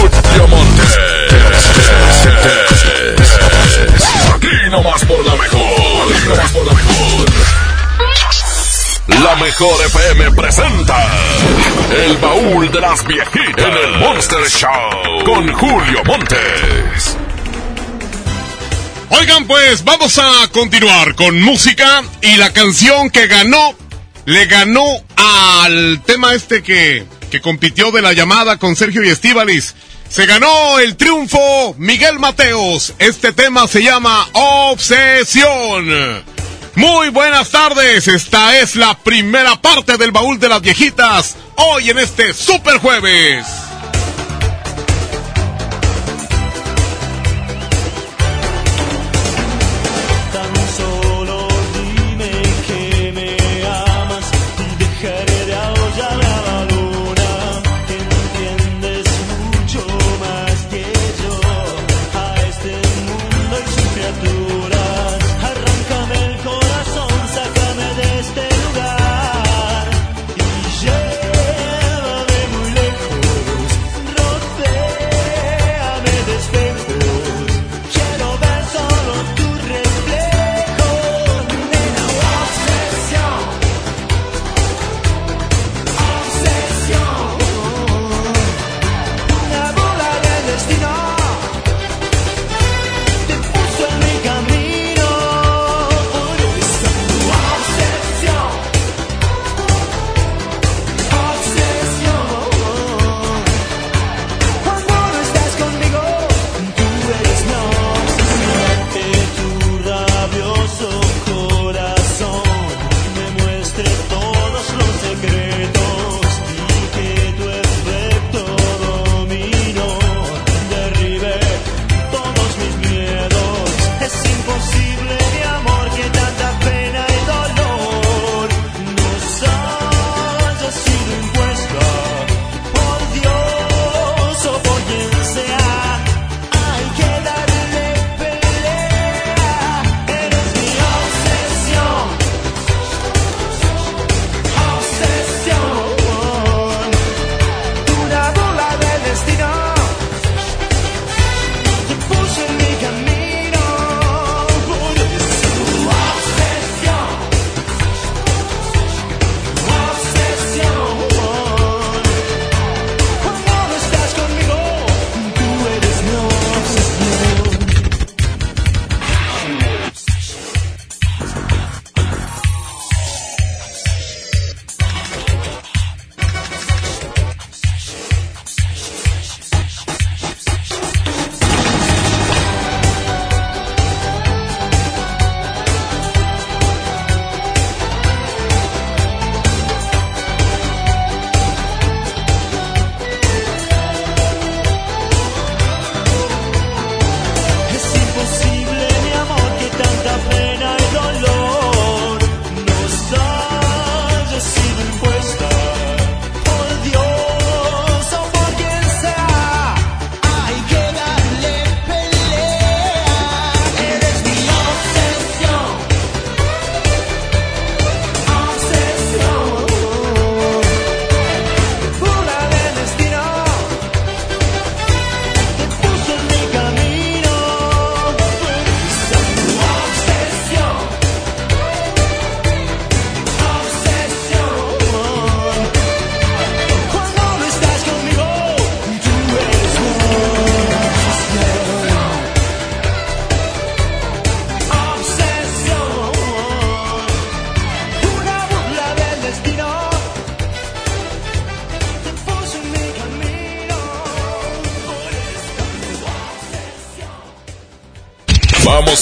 Julio Monte. Aquí nomás por la mejor. Aquí nomás por la mejor. La mejor FM presenta El baúl de las viejitas en el Monster Show con Julio Montes. Oigan, pues vamos a continuar con música y la canción que ganó, le ganó al tema este que, que compitió de la llamada con Sergio y Estíbalis. Se ganó el triunfo Miguel Mateos. Este tema se llama Obsesión. Muy buenas tardes, esta es la primera parte del baúl de las viejitas, hoy en este super jueves.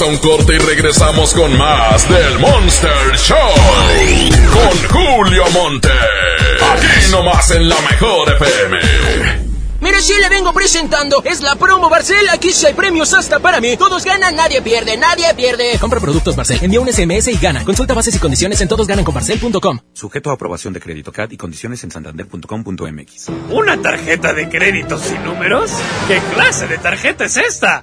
Vamos a un corte y regresamos con más del Monster Show. Con Julio Monte. Aquí nomás en la mejor FM. Mire, sí le vengo presentando. Es la promo Barcel. Aquí sí hay premios hasta para mí. Todos ganan, nadie pierde, nadie pierde. Compra productos Barcel, envía un SMS y gana. Consulta bases y condiciones en todosgananconbarcel.com. Sujeto a aprobación de crédito CAD y condiciones en santander.com.mx. ¿Una tarjeta de crédito sin números? ¿Qué clase de tarjeta es esta?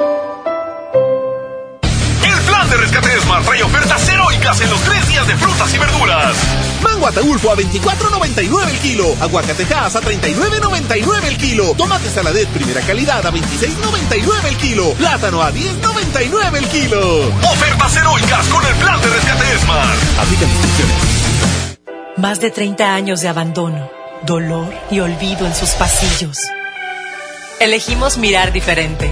de rescate Smart trae ofertas heroicas en los tres días de frutas y verduras. Mango Ataulfo a 24.99 el kilo. Aguacatejas a 39.99 el kilo. Tomate saladet primera calidad a 26.99 el kilo. Plátano a 10.99 el kilo. Ofertas heroicas con el plan de rescate Smart. Aplica restricciones. Más de 30 años de abandono, dolor y olvido en sus pasillos. Elegimos mirar diferente.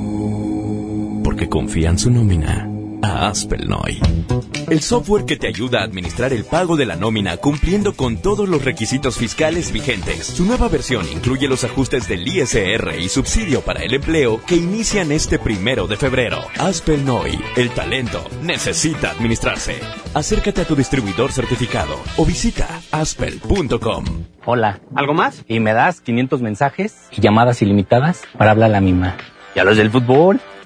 Porque confían su nómina a Aspelnoy. El software que te ayuda a administrar el pago de la nómina cumpliendo con todos los requisitos fiscales vigentes. Su nueva versión incluye los ajustes del ISR y subsidio para el empleo que inician este primero de febrero. Aspelnoy, el talento necesita administrarse. Acércate a tu distribuidor certificado o visita aspel.com. Hola, ¿algo más? Y me das 500 mensajes y llamadas ilimitadas para hablar a la misma. ¿Y a los del fútbol?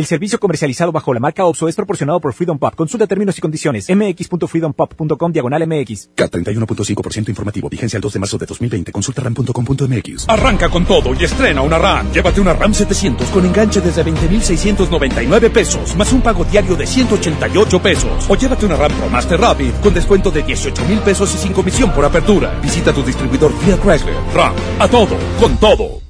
El servicio comercializado bajo la marca OXO es proporcionado por Freedom Pop. Consulta términos y condiciones. mx.freedompop.com diagonal mx. CAT 31.5% informativo. Vigencia el 2 de marzo de 2020. Consulta ram.com.mx. Arranca con todo y estrena una RAM. Llévate una RAM 700 con enganche desde 20,699 pesos, más un pago diario de 188 pesos. O llévate una RAM Pro Master Rapid con descuento de 18 mil pesos y sin comisión por apertura. Visita tu distribuidor Fiat Chrysler. RAM. A todo, con todo.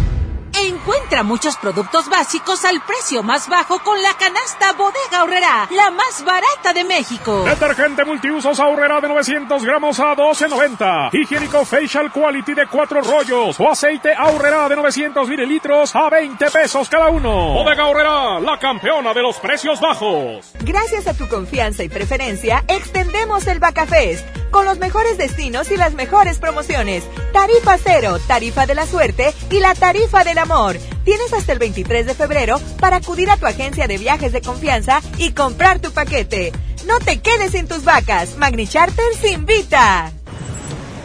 Encuentra muchos productos básicos al precio más bajo con la canasta Bodega Horrera, la más barata de México. Detergente multiusos Ahorrera de 900 gramos a 12.90. Higiénico Facial Quality de 4 rollos o aceite Ahorrera de 900 mililitros a 20 pesos cada uno. Bodega Horrera, la campeona de los precios bajos. Gracias a tu confianza y preferencia, extendemos el Bacafest con los mejores destinos y las mejores promociones. Tarifa cero, tarifa de la suerte y la tarifa del amor. Tienes hasta el 23 de febrero para acudir a tu agencia de viajes de confianza y comprar tu paquete. No te quedes sin tus vacas. Magni Charters invita.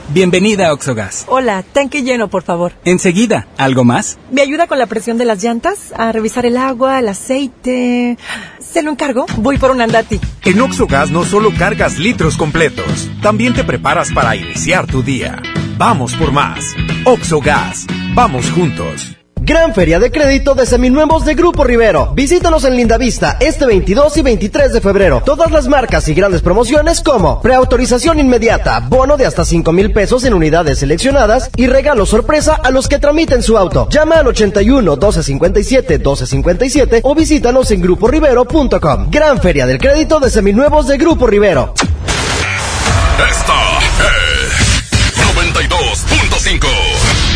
Bienvenida a Oxogas. Hola, tanque lleno, por favor. Enseguida, ¿algo más? ¿Me ayuda con la presión de las llantas? A revisar el agua, el aceite. ¿Se lo encargo? Voy por un andati. En Oxogas no solo cargas litros completos, también te preparas para iniciar tu día. Vamos por más. Oxogas. Vamos juntos. Gran Feria de Crédito de Seminuevos de Grupo Rivero. Visítanos en Lindavista este 22 y 23 de febrero. Todas las marcas y grandes promociones como preautorización inmediata, bono de hasta 5 mil pesos en unidades seleccionadas y regalo sorpresa a los que tramiten su auto. Llama al 81 1257 1257 o visítanos en gruporivero.com. Gran Feria del Crédito de Seminuevos de Grupo Rivero. Esta es 92.5.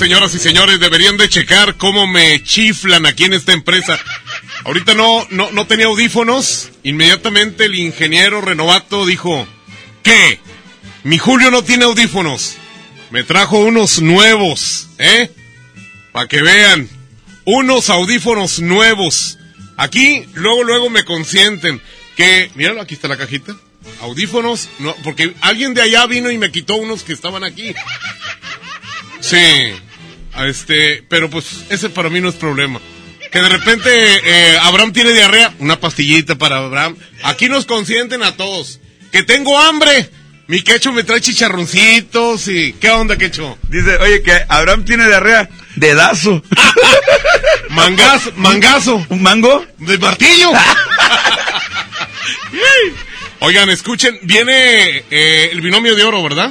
Señoras y señores, deberían de checar cómo me chiflan aquí en esta empresa. Ahorita no, no, no tenía audífonos. Inmediatamente el ingeniero renovato dijo, ¿qué? Mi Julio no tiene audífonos. Me trajo unos nuevos, ¿eh? Para que vean. Unos audífonos nuevos. Aquí, luego, luego me consienten. Que, míralo, aquí está la cajita. Audífonos, no, porque alguien de allá vino y me quitó unos que estaban aquí. Sí, este, pero pues ese para mí no es problema. Que de repente eh, Abraham tiene diarrea, una pastillita para Abraham. Aquí nos consienten a todos. Que tengo hambre. Mi quecho me trae chicharroncitos y... ¿Qué onda, quecho? Dice, oye, que Abraham tiene diarrea. Dedazo. mangazo, mangazo. ¿Un mango? De martillo. Oigan, escuchen, viene eh, el binomio de oro, ¿verdad?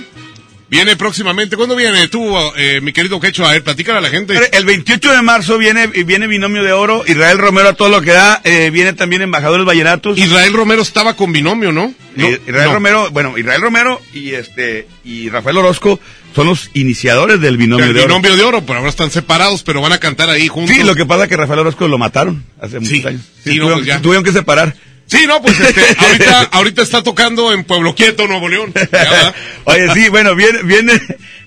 Viene próximamente. ¿Cuándo viene tú, eh, mi querido Quecho? A ver, platícale a la gente. El 28 de marzo viene, viene Binomio de Oro. Israel Romero a todo lo que da. Eh, viene también Embajadores Vallenatos. Israel Romero estaba con Binomio, ¿no? Eh, Israel no. Romero, bueno, Israel Romero y este y Rafael Orozco son los iniciadores del Binomio El de Oro. binomio de oro, pero ahora están separados, pero van a cantar ahí juntos. Sí, lo que pasa es que Rafael Orozco lo mataron hace muchos años. sí, no, tuvieron, pues tuvieron que separar. Sí, no, pues este, ahorita, ahorita está tocando en Pueblo Quieto, Nuevo León. Oye, sí, bueno, viene, viene,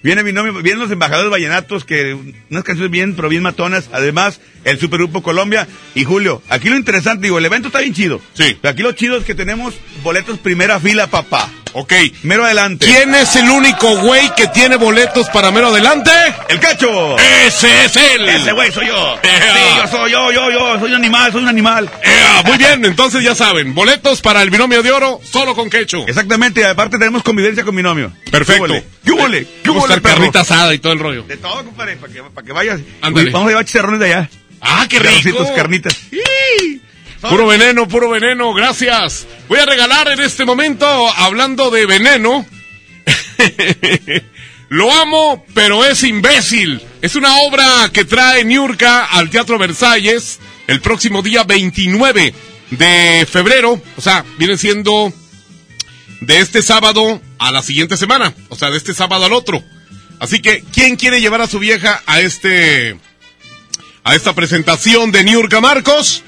viene binomio, vienen los embajadores vallenatos, que unas canciones bien, pero bien matonas. Además, el Supergrupo Colombia y Julio. Aquí lo interesante, digo, el evento está bien chido. Sí. Pero aquí lo chido es que tenemos boletos primera fila, papá. Ok. Mero adelante. ¿Quién es el único güey que tiene boletos para mero adelante? ¡El cacho! ¡Ese es él! Ese güey soy yo. Ea. Sí, yo soy yo, yo, yo, soy un animal, soy un animal. Ea, muy bien, entonces ya saben, boletos para el binomio de oro solo con quecho. Exactamente, y aparte tenemos convivencia con binomio. Perfecto. ¿Qué huele? ¿Qué huele, estar perro? carnita asada y todo el rollo. De todo, compadre, para que, para que vayas. Uy, Vamos a llevar chicharrones de allá. ¡Ah, qué rico! Carnitas. Puro veneno, puro veneno, gracias. Voy a regalar en este momento, hablando de veneno. Lo amo, pero es imbécil. Es una obra que trae Niurka al Teatro Versalles el próximo día 29 de febrero. O sea, viene siendo de este sábado a la siguiente semana. O sea, de este sábado al otro. Así que, ¿quién quiere llevar a su vieja a este, a esta presentación de Niurka Marcos?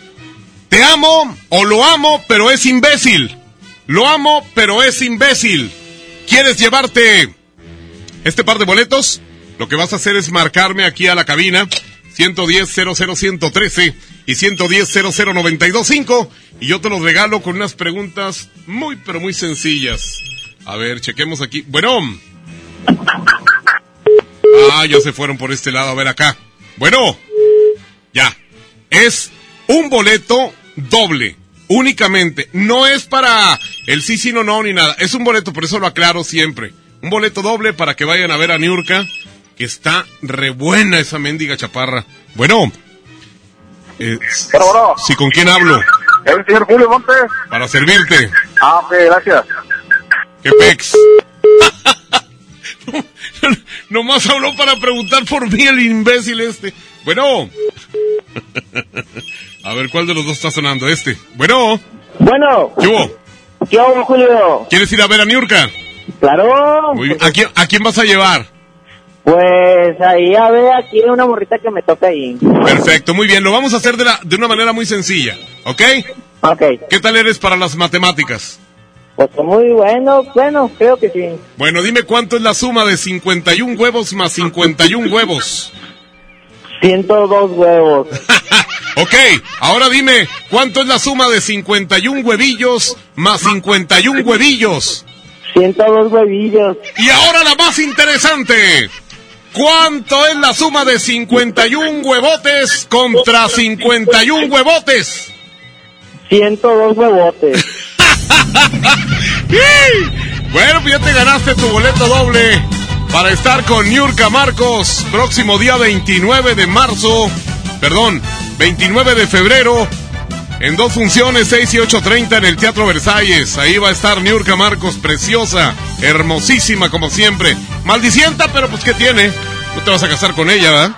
Te amo o lo amo, pero es imbécil. Lo amo, pero es imbécil. ¿Quieres llevarte este par de boletos? Lo que vas a hacer es marcarme aquí a la cabina 110 113 y 110 00925 y yo te los regalo con unas preguntas muy pero muy sencillas. A ver, chequemos aquí. Bueno. Ah, ya se fueron por este lado. A ver acá. Bueno. Ya. Es un boleto doble. Únicamente. No es para el sí, sí, no, no, ni nada. Es un boleto, por eso lo aclaro siempre. Un boleto doble para que vayan a ver a Niurka. Que está re buena esa mendiga chaparra. Bueno. Eh, Sí, ¿con quién hablo? El señor Julio Montes. Para servirte. Ah, ok, gracias. ¿Qué pex? Habló para preguntar por mí el imbécil este. Bueno. A ver, ¿cuál de los dos está sonando? Este. Bueno. Bueno. ¿Qué hubo? ¿Qué hubo, Julio? ¿Quieres ir a ver a Niurka? Claro. Muy bien. ¿A quién, ¿A quién vas a llevar? Pues ahí a ver, aquí una morrita que me toca ahí. Perfecto, muy bien. Lo vamos a hacer de, la, de una manera muy sencilla. ¿Ok? Ok. ¿Qué tal eres para las matemáticas? Pues muy bueno, bueno, creo que sí. Bueno, dime cuánto es la suma de 51 huevos más 51 huevos. 102 huevos. Ok, ahora dime, ¿cuánto es la suma de 51 huevillos más 51 huevillos? 102 huevillos. Y ahora la más interesante. ¿Cuánto es la suma de 51 huevotes contra 51 huevotes? 102 huevotes. bueno, pues ya te ganaste tu boleto doble para estar con Niurka Marcos próximo día 29 de marzo, perdón, 29 de febrero, en dos funciones, 6 y 8.30 en el Teatro Versalles. Ahí va a estar Niurka Marcos, preciosa, hermosísima como siempre. Maldicienta, pero pues ¿qué tiene? No te vas a casar con ella, ¿verdad?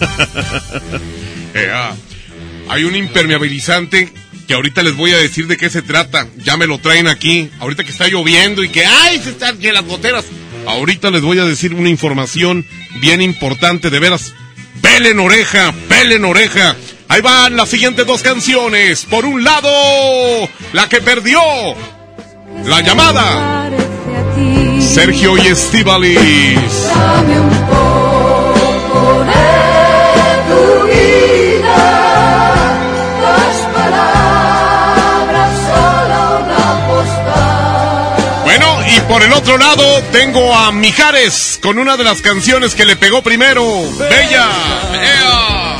Eh, ah, hay un impermeabilizante que ahorita les voy a decir de qué se trata. Ya me lo traen aquí. Ahorita que está lloviendo y que, ¡ay! Se están que las goteras. Ahorita les voy a decir una información bien importante, de veras. Pelen oreja, pelen oreja. Ahí van las siguientes dos canciones. Por un lado, la que perdió. La llamada. Sergio y Estivalis. Por el otro lado tengo a Mijares con una de las canciones que le pegó primero. Bella. Ea.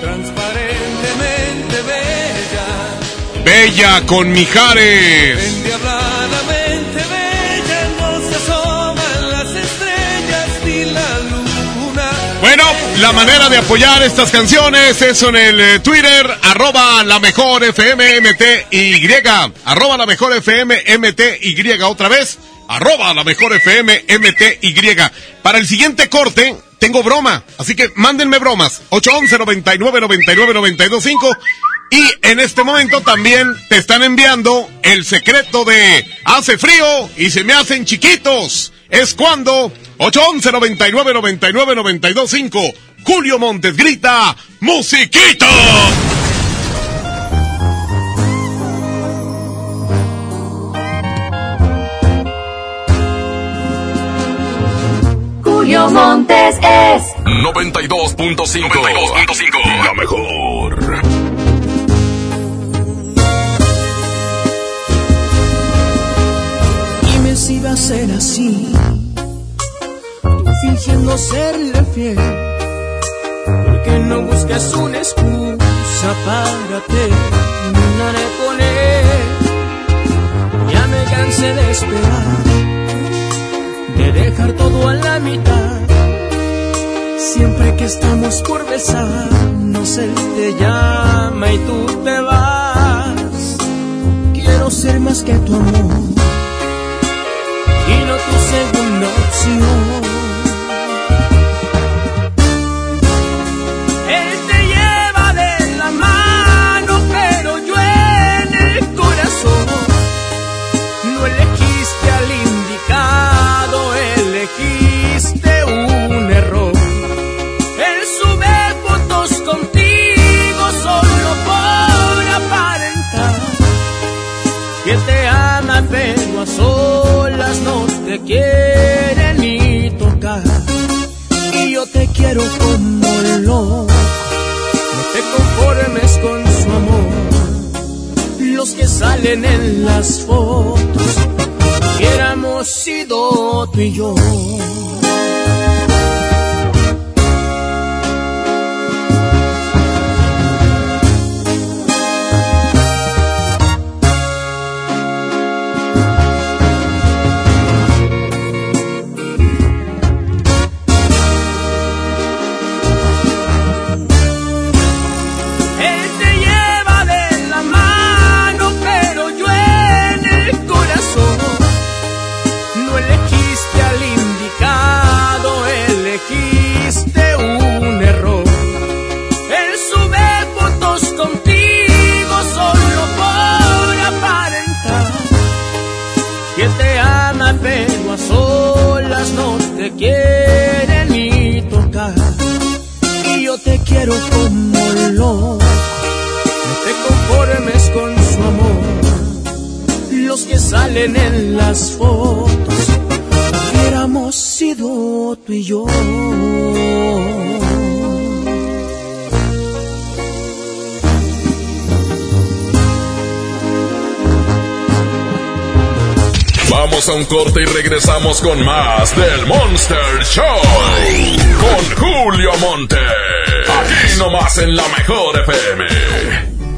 Transparentemente bella, Bella con Mijares. La manera de apoyar estas canciones es en el eh, Twitter, arroba la mejor FMMTY, arroba la mejor FMMTY otra vez, arroba la mejor FMMTY. Para el siguiente corte, tengo broma, así que mándenme bromas, 811 99 99 925 y en este momento también te están enviando el secreto de hace frío y se me hacen chiquitos. Es cuando 811 99 99 925 Julio Montes grita musiquita. Julio Montes es 92.5. La mejor. Dime si va a ser así, tú fingiendo serle fiel. Porque no buscas una excusa para terminar con él. Ya me cansé de esperar, de dejar todo a la mitad. Siempre que estamos por besarnos, él te llama y tú te vas. Quiero ser más que tu amor salen en las fotos hubiéramos sido tú y yo corte y regresamos con más del Monster Show. Con Julio Monte. Aquí nomás en la mejor FM.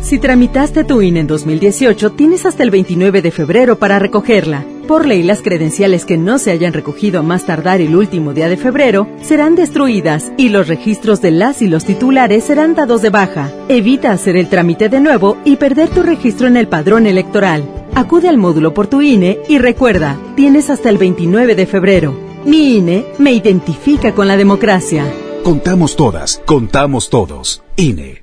Si tramitaste tu INE en 2018, tienes hasta el 29 de febrero para recogerla. Por ley, las credenciales que no se hayan recogido más tardar el último día de febrero serán destruidas y los registros de las y los titulares serán dados de baja. Evita hacer el trámite de nuevo y perder tu registro en el padrón electoral. Acude al módulo por tu INE y recuerda, tienes hasta el 29 de febrero. Mi INE me identifica con la democracia. Contamos todas, contamos todos. INE.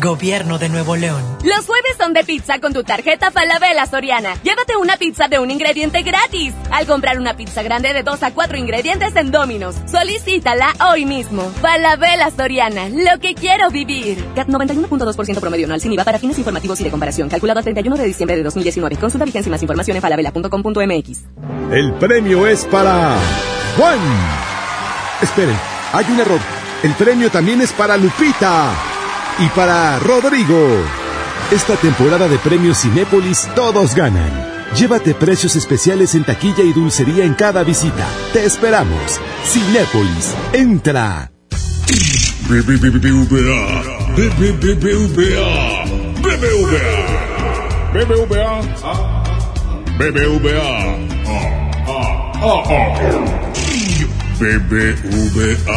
Gobierno de Nuevo León. Los jueves son de pizza con tu tarjeta Falabella Soriana. Llévate una pizza de un ingrediente gratis. Al comprar una pizza grande de 2 a 4 ingredientes en Domino's. Solicítala hoy mismo. Falabella Soriana, lo que quiero vivir. CAT 91.2% promedio anual sin IVA para fines informativos y de comparación. Calculado a 31 de diciembre de 2019. Consulta vigencia y más información en falabella.com.mx. El premio es para Juan. Esperen, hay un error. El premio también es para Lupita y para Rodrigo. Esta temporada de premios Cinépolis todos ganan. Llévate precios especiales en taquilla y dulcería en cada visita. Te esperamos. Cinépolis, entra. BBVA, BBVA, BBVA, BBVA, BBVA, BBVA.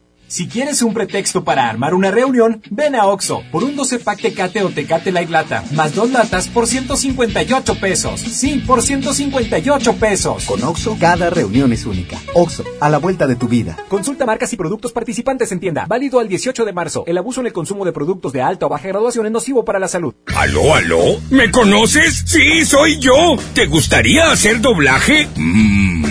Si quieres un pretexto para armar una reunión, ven a Oxo por un 12 pack Tecate o Tecate Light Lata, más dos latas por 158 pesos. Sí, por 158 pesos. Con Oxo, cada reunión es única. Oxo, a la vuelta de tu vida. Consulta marcas y productos participantes en tienda. Válido al 18 de marzo. El abuso en el consumo de productos de alta o baja graduación es nocivo para la salud. ¿Aló, aló? ¿Me conoces? Sí, soy yo. ¿Te gustaría hacer doblaje? Mmm,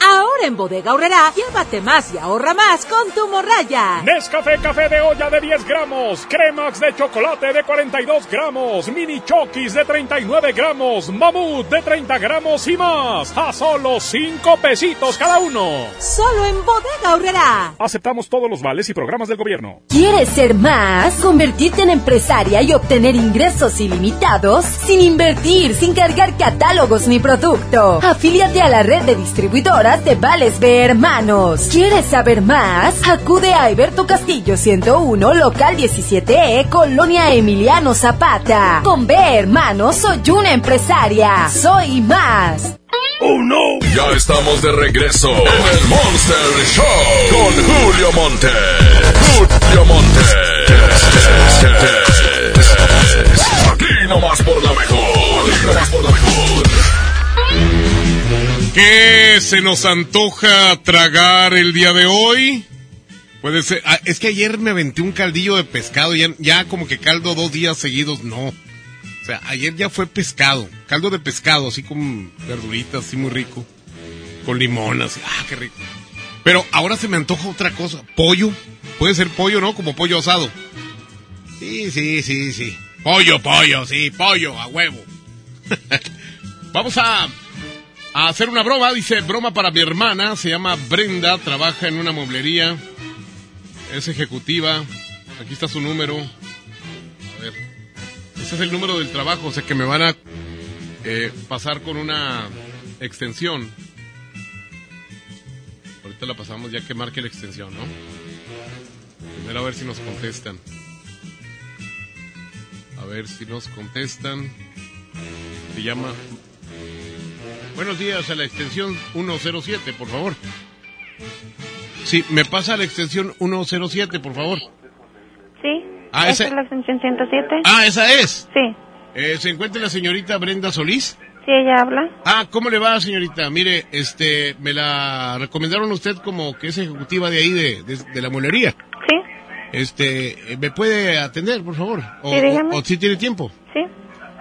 Ahora en Bodega Horrera, llévate más y ahorra más con tu morraya. Nescafé café de olla de 10 gramos, Cremax de chocolate de 42 gramos, Mini Chokis de 39 gramos, Mamut de 30 gramos y más. A solo 5 pesitos cada uno. Solo en Bodega Horrera. Aceptamos todos los vales y programas del gobierno. ¿Quieres ser más? ¿Convertirte en empresaria y obtener ingresos ilimitados? Sin invertir, sin cargar catálogos ni producto. Afíliate a la red de distribuidoras de Vales B Hermanos. ¿Quieres saber más? Acude a Alberto Castillo 101, local 17E, Colonia Emiliano Zapata. Con B Hermanos soy una empresaria. Soy más. ¡Oh, no! Ya estamos de regreso el Monster Show con Julio Monte. Julio Monte. Aquí nomás por la mejor. Aquí nomás por la mejor. ¿Qué se nos antoja tragar el día de hoy? Puede ser. ah, es que ayer me aventé un caldillo de pescado. Ya, ya como que caldo dos días seguidos. No. O sea, ayer ya fue pescado. Caldo de pescado, así con verduritas, así muy rico. Con limón, así. Ah, qué rico. Pero ahora se me antoja otra cosa. Pollo. Puede ser pollo, ¿no? Como pollo asado. Sí, sí, sí, sí. Pollo, pollo, sí, pollo, a huevo. Vamos a, a hacer una broma. Dice, broma para mi hermana. Se llama Brenda, trabaja en una mueblería. Es ejecutiva. Aquí está su número. A ver. Ese es el número del trabajo. O sea que me van a eh, pasar con una extensión. Ahorita la pasamos ya que marque la extensión, ¿no? Primero a ver si nos contestan. A ver si nos contestan. Se llama. Buenos días a la extensión 107, por favor. Sí, me pasa a la extensión 107, por favor. Sí. Ah, ¿Esa es la extensión 107? Ah, esa es. Sí. Eh, ¿Se encuentra la señorita Brenda Solís? Sí, ella habla. Ah, ¿cómo le va, señorita? Mire, este, me la recomendaron usted como que es ejecutiva de ahí, de, de, de la mueblería. Sí. Este, ¿me puede atender, por favor? O, Sí, dígame. o- o si tiene tiempo.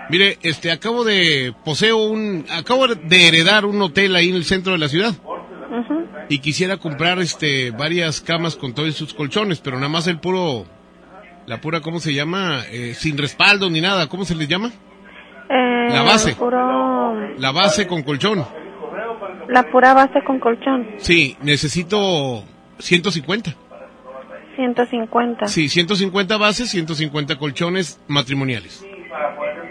Mire, este, acabo de, poseo un, acabo de heredar un hotel ahí en el centro de la ciudad. Y quisiera comprar, este, varias camas con todos sus colchones, pero nada más el puro, la pura, ¿cómo se llama? Eh, sin respaldo ni nada, ¿cómo se les llama? Eh, La base. Puro, La base con colchón. la pura base con colchón. Sí, necesito 150. 150. Sí, 150 bases, 150 colchones matrimoniales.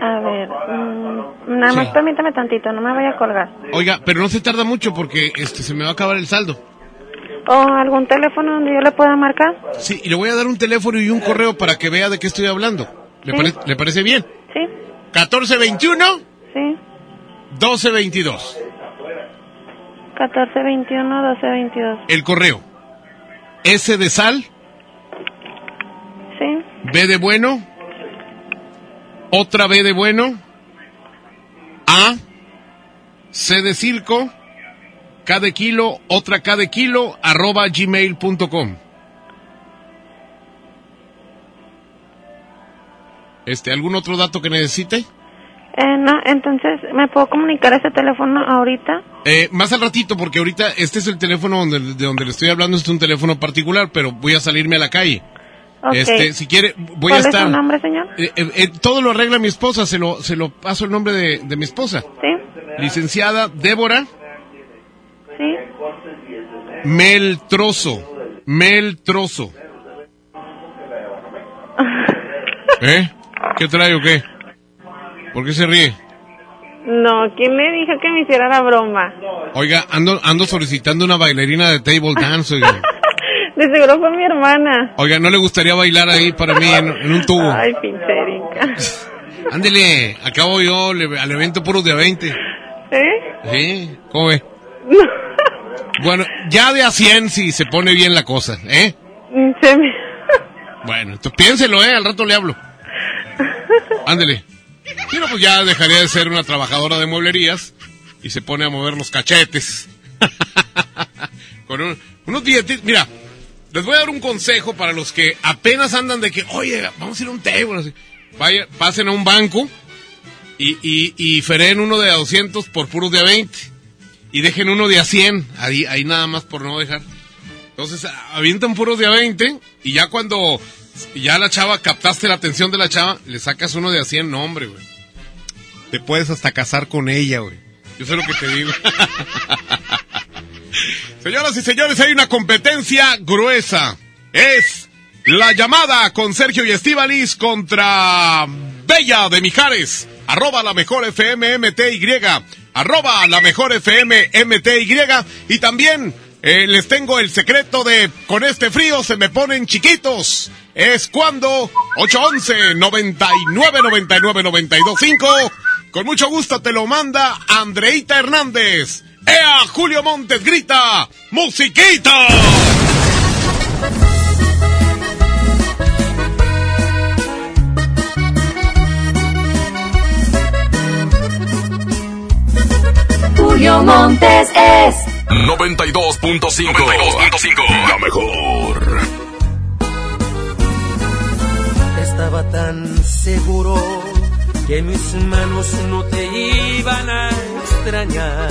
A ver, mm, nada más Sí. permítame tantito, no me vaya a colgar. Oiga, pero no se tarda mucho porque este se me va a acabar el saldo. ¿O algún teléfono donde yo le pueda marcar? Sí, y le voy a dar un teléfono y un correo para que vea de qué estoy hablando. ¿Le, Sí. pare- ¿le parece bien? Sí. 1421 Sí. 1222. 1421 1222. El correo. S de sal, Sí. B de bueno, otra B de bueno, A, C de circo, K de kilo, otra K de kilo, arroba gmail.com. Este, ¿algún otro dato que necesite? Eh, no, entonces, ¿me puedo comunicar ese teléfono ahorita? Eh, más al ratito, porque ahorita este es el teléfono donde, de donde le estoy hablando, este es un teléfono particular, pero voy a salirme a la calle. Este, si quiere, voy ¿Cuál a estar. es su nombre, señor? Eh, eh, eh, todo lo arregla mi esposa, se lo, se lo paso el nombre de, de mi esposa. Sí. Licenciada Débora Sí. Meltrozo. Meltrozo. ¿Eh? ¿Qué trae o qué? ¿Por qué se ríe? No, ¿quién le dijo que me hiciera la broma? Oiga, ando, ando solicitando una bailarina de table dance, oiga. De seguro fue mi hermana. Oiga, ¿no le gustaría bailar ahí para mí en, en un tubo? Ay, pincherica. Ándele, acabo yo le- al evento puros de a 20. ¿Eh? ¿Sí? ¿Cómo ve? Bueno, ya de a 100 si se pone bien la cosa, ¿eh? Se me... Bueno, entonces piénselo, ¿eh? Al rato le hablo. Ándele. Si no, pues ya dejaría de ser una trabajadora de mueblerías y se pone a mover los cachetes. Con un- unos billetes. Mira, les voy a dar un consejo para los que apenas andan de que, oye, vamos a ir a un table. Vaya, pasen a un banco y, y, y fereen uno de a 200 por puros de a 20. y dejen uno de a 100, ahí, ahí nada más por no dejar. Entonces avientan puros de a 20 y ya cuando ya la chava captaste la atención de la chava, le sacas uno de a 100, no hombre, güey. Te puedes hasta casar con ella, güey. Yo sé lo que te digo. Señoras y señores, hay una competencia gruesa. Es la llamada con Sergio y Estivalis contra Bella de Mijares. Arroba la mejor FM MTY. Arroba la mejor FM MTY. Y también eh, les tengo el secreto de con este frío se me ponen chiquitos. Es cuando 811 99 99 925 con mucho gusto te lo manda Andreita Hernández. ¡Ea! Julio Montes grita, ¡Musiquita! Julio Montes es 92.5 La mejor. Estaba tan seguro que mis manos no te iban a extrañar,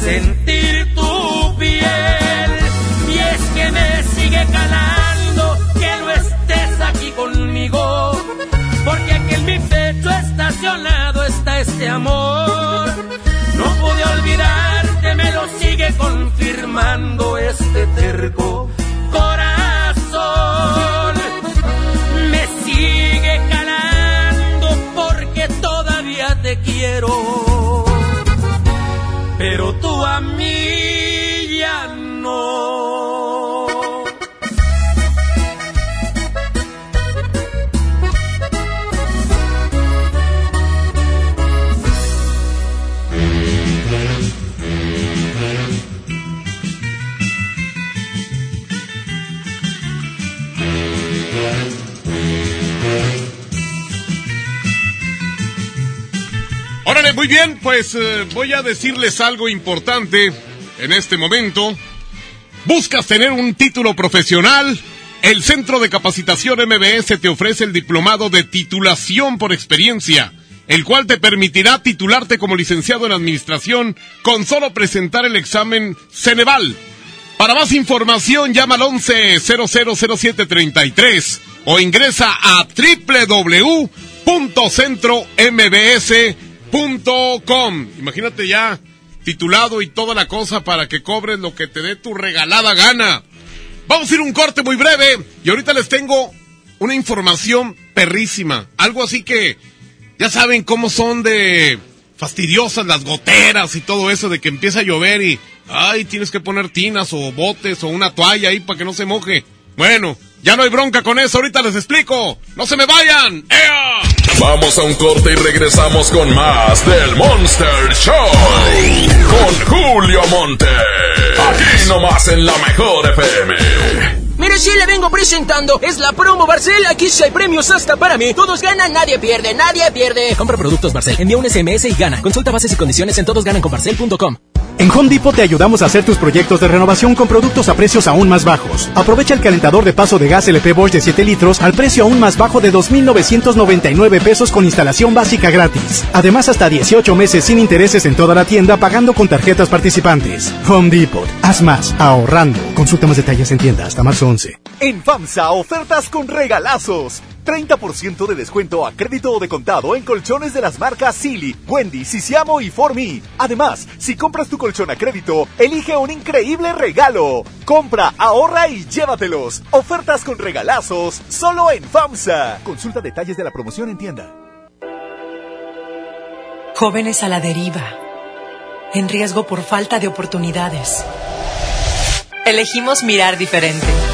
sentir tu piel. Y es que me sigue calando que no estés aquí conmigo. Porque aquí en mi pecho estacionado está este amor. Pues eh, voy a decirles algo importante en este momento. ¿Buscas tener un título profesional? El Centro de Capacitación MBS te ofrece el diplomado de titulación por experiencia, el cual te permitirá titularte como licenciado en administración con solo presentar el examen Ceneval. Para más información llama al 11 000733 o ingresa a www.centrombs.com. Imagínate ya titulado y toda la cosa para que cobres lo que te dé tu regalada gana. Vamos a ir un corte muy breve y ahorita les tengo una información perrísima. Algo así que ya saben cómo son de fastidiosas las goteras y todo eso de que empieza a llover y ay, tienes que poner tinas o botes o una toalla ahí para que no se moje. Bueno, Ya no hay bronca con eso, ahorita les explico. ¡No se me vayan! ¡Ea! Vamos a un corte y regresamos con más del Monster Show. Con Julio Monte. Aquí nomás en la mejor FM. Mire, si le vengo presentando, es la promo Barcel. Aquí sí hay premios hasta para mí. Todos ganan, nadie pierde, nadie pierde. Compra productos Barcel, envía un SMS y gana. Consulta bases y condiciones en todosgananconbarcel.com. En Home Depot te ayudamos a hacer tus proyectos de renovación con productos a precios aún más bajos. Aprovecha el calentador de paso de gas LP Bosch de 7 litros al precio aún más bajo de 2.999 pesos con instalación básica gratis. Además, hasta 18 meses sin intereses en toda la tienda pagando con tarjetas participantes. Home Depot. Haz más, ahorrando. Consulta más detalles en tienda hasta marzo 11. En FAMSA, ofertas con regalazos. 30% de descuento a crédito o de contado en colchones de las marcas Silly, Wendy, Sisiamo y Formi. Además, si compras tu colchón a crédito, elige un increíble regalo. Compra, ahorra y llévatelos. Ofertas con regalazos, solo en FAMSA. Consulta detalles de la promoción en tienda. Jóvenes a la deriva, en riesgo por falta de oportunidades. Elegimos mirar diferente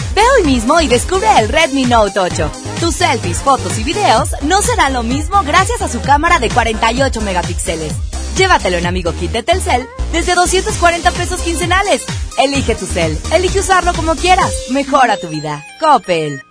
Ve hoy mismo y descubre el Redmi Note 8. Tus selfies, fotos y videos no serán lo mismo gracias a su cámara de 48 megapíxeles. Llévatelo en Amigo Kit de Telcel desde 240 pesos quincenales. Elige tu cel, elige usarlo como quieras. Mejora tu vida. Coppel.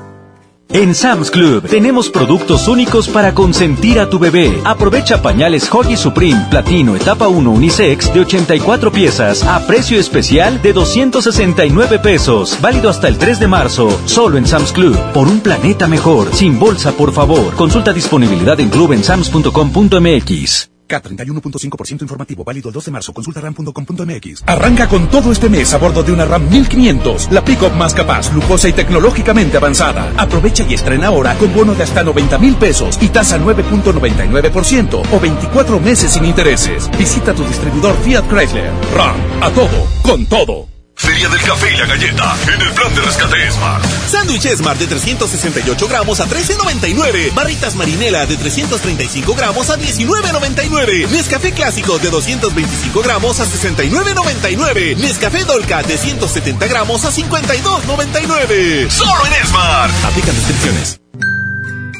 En Sam's Club tenemos productos únicos para consentir a tu bebé. Aprovecha pañales Hoggy Supreme Platino Etapa 1 Unisex de 84 piezas a precio especial de 269 pesos. Válido hasta el 3 de marzo. Solo en Sam's Club. Por un planeta mejor. Sin bolsa, por favor. Consulta disponibilidad en club en sams.com.mx. K31.5% informativo, válido el 2 de marzo. Consulta ram.com.mx. Arranca con todo este mes a bordo de una RAM 1500, la pick-up más capaz, lujosa y tecnológicamente avanzada. Aprovecha y estrena ahora con bono de hasta 90 mil pesos y tasa 9.99% o 24 meses sin intereses. Visita tu distribuidor Fiat Chrysler. RAM, a todo, con todo. Feria del Café y la Galleta en el plan de rescate Smart. Sándwich Smart de 368 gramos a 13.99. Barritas Marinela de 335 gramos a 19.99. Nescafé Clásico de 225 gramos a 69.99. Nescafé Dolca de 170 gramos a 52.99. Solo en Smart. Aplican restricciones.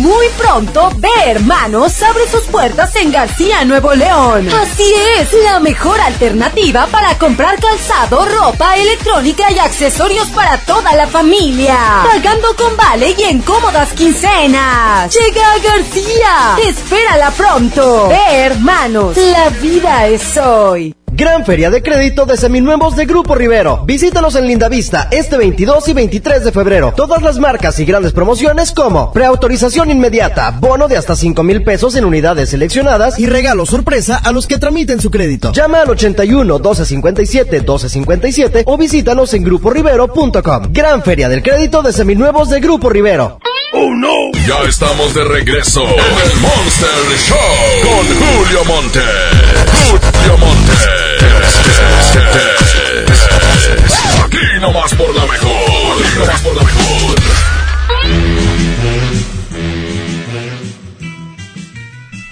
Muy pronto, Ve Hermanos abre sus puertas en García, Nuevo León. Así es, la mejor alternativa para comprar calzado, ropa, electrónica y accesorios para toda la familia. Pagando con vale y en cómodas quincenas. Llega a García. Espérala pronto. Ve Hermanos, la vida es hoy. Gran Feria de Crédito de Seminuevos de Grupo Rivero. Visítanos en Lindavista este 22 y 23 de febrero. Todas las marcas y grandes promociones como preautorización inmediata, bono de hasta 5 mil pesos en unidades seleccionadas y regalo sorpresa a los que tramiten su crédito. Llama al 81 1257 1257 o visítanos en gruporivero.com. Gran Feria del Crédito de Seminuevos de Grupo Rivero. Oh no. Ya estamos de regreso en el Monster Show con Julio Monte.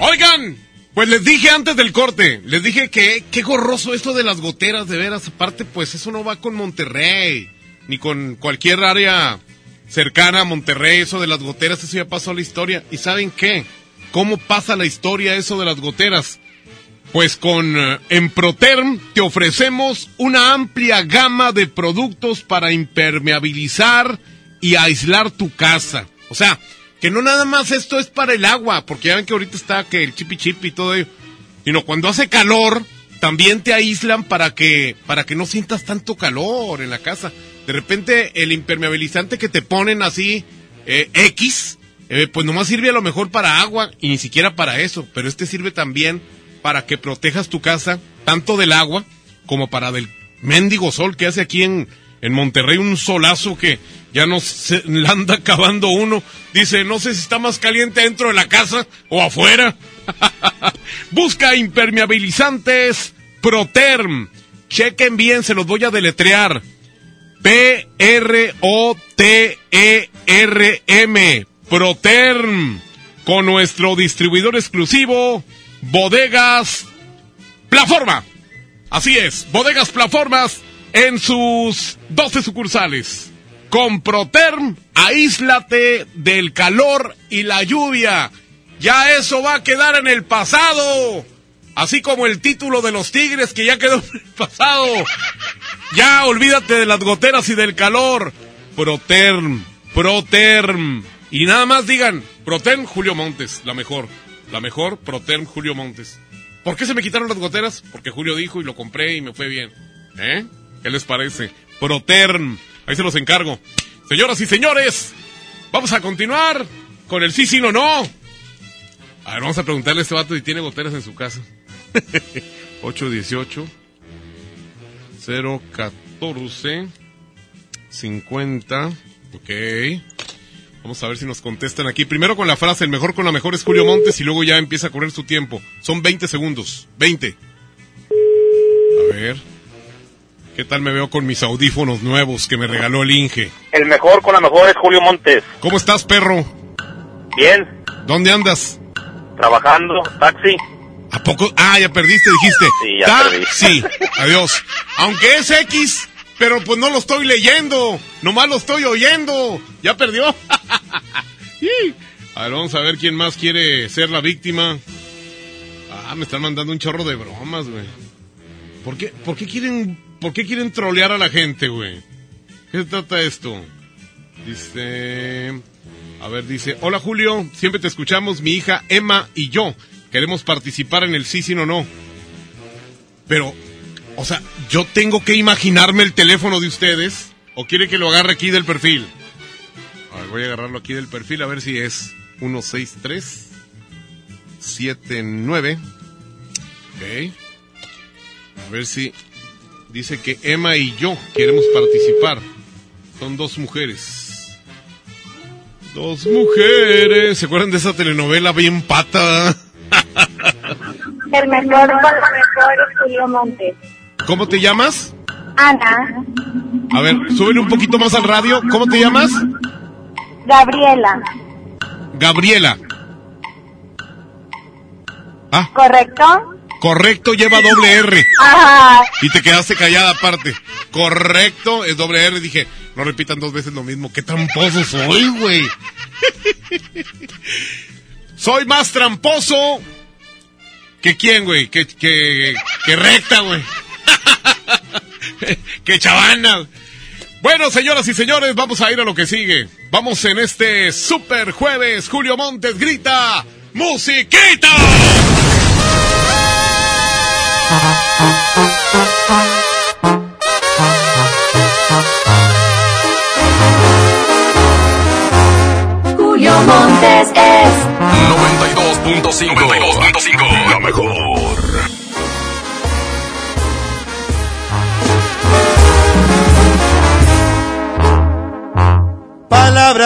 Oigan, pues les dije antes del corte, les dije que qué gorroso esto de las goteras, de veras. Aparte, pues eso no va con Monterrey, ni con cualquier área cercana a Monterrey, eso de las goteras, eso ya pasó a la historia. ¿Y saben qué? ¿Cómo pasa la historia eso de las goteras? Pues con eh, Emproterm te ofrecemos una amplia gama de productos para impermeabilizar y aislar tu casa. O sea, que no nada más esto es para el agua, porque ya ven que ahorita está que el chipi chip y todo ello, sino cuando hace calor también te aíslan para que para que no sientas tanto calor en la casa. De repente el impermeabilizante que te ponen así eh, X, eh, pues nomás sirve a lo mejor para agua y ni siquiera para eso, pero este sirve también para que protejas tu casa tanto del agua como para del mendigo sol que hace aquí en, en Monterrey un solazo que ya nos se, la anda acabando uno. Dice, no sé si está más caliente dentro de la casa o afuera. Busca impermeabilizantes Proterm. Chequen bien, se los voy a deletrear. P-R-O-T-E-R-M. Proterm. Con nuestro distribuidor exclusivo, Bodegas Plaforma. Así es, Bodegas Plaformas en sus 12 sucursales. Con Proterm, aíslate del calor y la lluvia. Ya eso va a quedar en el pasado. Así como el título de los Tigres que ya quedó en el pasado. Ya olvídate de las goteras y del calor. Proterm, Proterm. Y nada más digan, Proterm Julio Montes, la mejor. La mejor, Proterm Julio Montes. ¿Por qué se me quitaron las goteras? Porque Julio dijo y lo compré y me fue bien. ¿Eh? ¿Qué les parece? Proterm. Ahí se los encargo. Señoras y señores, vamos a continuar con el sí, sí, no, no. A ver, vamos a preguntarle a este vato si tiene goteras en su casa. 818 014 50. Ok. Vamos a ver si nos contestan aquí. Primero con la frase, el mejor con la mejor es Julio Montes y luego ya empieza a correr su tiempo. Son 20 segundos. 20. A ver. ¿Qué tal me veo con mis audífonos nuevos que me regaló el Inge? El mejor con la mejor es Julio Montes. ¿Cómo estás, perro? Bien. ¿Dónde andas? Trabajando, taxi. ¿A poco? Ah, ya perdiste, dijiste. Sí, ya taxi. Adiós. Aunque es X, pero pues no lo estoy leyendo. Nomás lo estoy oyendo. Ya perdió. a ver, vamos a ver quién más quiere ser la víctima. Ah, me están mandando un chorro de bromas, güey. ¿Por qué, ¿Por qué quieren ¿Por qué quieren trolear a la gente, güey? ¿Qué trata esto? Dice... A ver, dice, hola Julio, siempre te escuchamos, mi hija Emma y yo. Queremos participar en el sí, sí, no, no. Pero, o sea, ¿yo tengo que imaginarme el teléfono de ustedes? ¿O quiere que lo agarre aquí del perfil? A ver, voy a agarrarlo aquí del perfil a ver si es 163 79. Ok. A ver si dice que Emma y yo queremos participar. Son dos mujeres. Dos mujeres. ¿Se acuerdan de esa telenovela bien pata? El mejor lo mejor Julio Montes. ¿Cómo te llamas? Ana. A ver, súbele un poquito más al radio. ¿Cómo te llamas? Gabriela. Gabriela. Ah. ¿Correcto? Correcto lleva doble R. Ajá. Y te quedaste callada aparte. Correcto es doble R. Dije, no repitan dos veces lo mismo. Qué tramposo soy, güey. soy más tramposo que quién, güey. Que, que, que recta, güey. que chavana. Bueno, señoras y señores, vamos a ir a lo que sigue. Vamos en este super jueves. Julio Montes grita, ¡Musiquita! Julio Montes es 92.5 92.5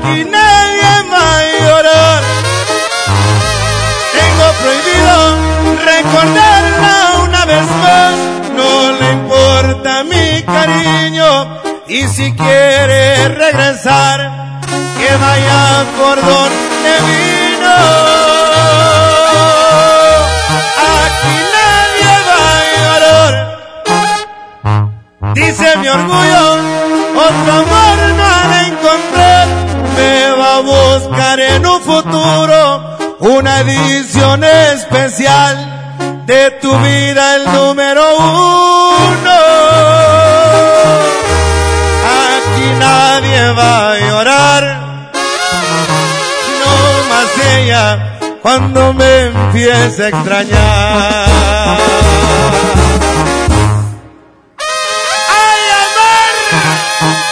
Aquí nadie a llorar. Tengo prohibido recordarla una vez más. No le importa mi cariño y si quiere regresar, que vaya por donde vino. Aquí nadie va a llorar. Dice mi orgullo, otro amor no futuro una edición especial de tu vida, el número uno. Aquí nadie va a llorar, no más ella cuando me empiece a extrañar.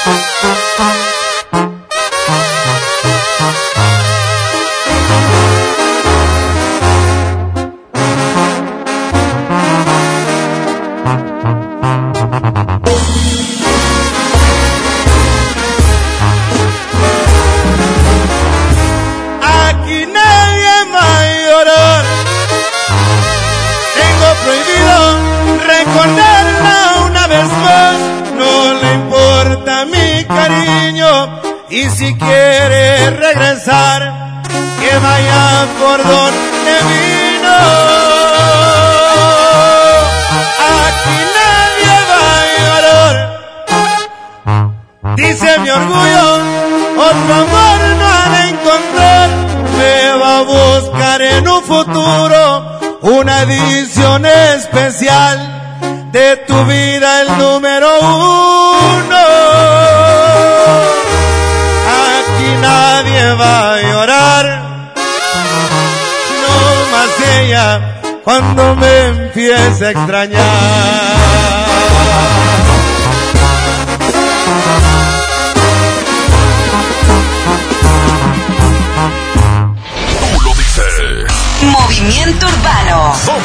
Aquí cuando me empiece a extrañar. Tú lo dices. Movimiento Urbano. Somos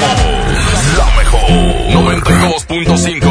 la mejor. 92.5.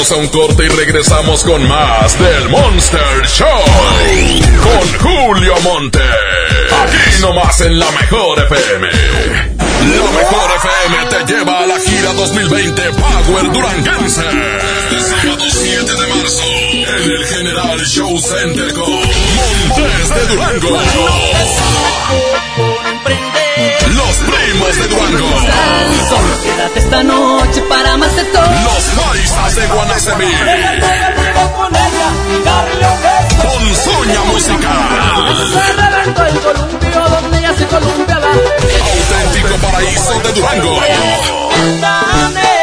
Vamos a un corte y regresamos con más del Monster Show. Con Julio Monte. Aquí nomás en la mejor FM. La mejor FM te lleva a la gira 2020 Power Duranguense. Este sábado 7 de marzo. En el General Show Center con Montes de Durango. Primos de Durango. Quédate esta noche para más de todo. Los paisas de Guanacemí. Con Soña Musical. el columpio donde ella se columpiaba. Auténtico paraíso de Durango.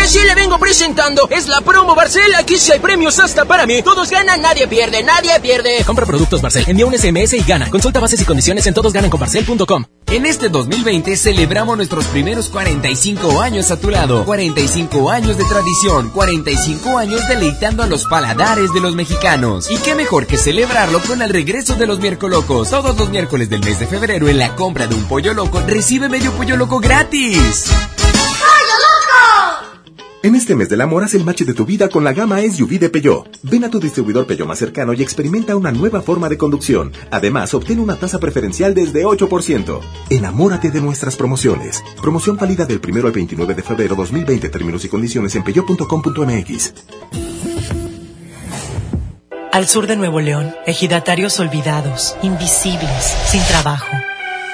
Mire, si le vengo presentando, es la promo Barcel. Aquí sí hay premios hasta para mí. Todos ganan, nadie pierde, nadie pierde. Compra productos Barcel, envía un SMS y gana. Consulta bases y condiciones en todosgananconbarcel.com. En este 2020 celebramos nuestros primeros 45 años a tu lado. 45 años de tradición, 45 años deleitando a los paladares de los mexicanos. Y qué mejor que celebrarlo con el regreso de los miércolocos. Todos los miércoles del mes de febrero en la compra de un pollo loco recibe medio pollo loco gratis. En este mes del amor haz el match de tu vida con la gama SUV de Peugeot. Ven a tu distribuidor Peugeot más cercano y experimenta una nueva forma de conducción. Además, obtén una tasa preferencial desde 8%. Enamórate de nuestras promociones. Promoción válida del 1 al 29 de febrero 2020. Términos y condiciones en peugeot.com.mx. Al sur de Nuevo León, ejidatarios olvidados, invisibles, sin trabajo.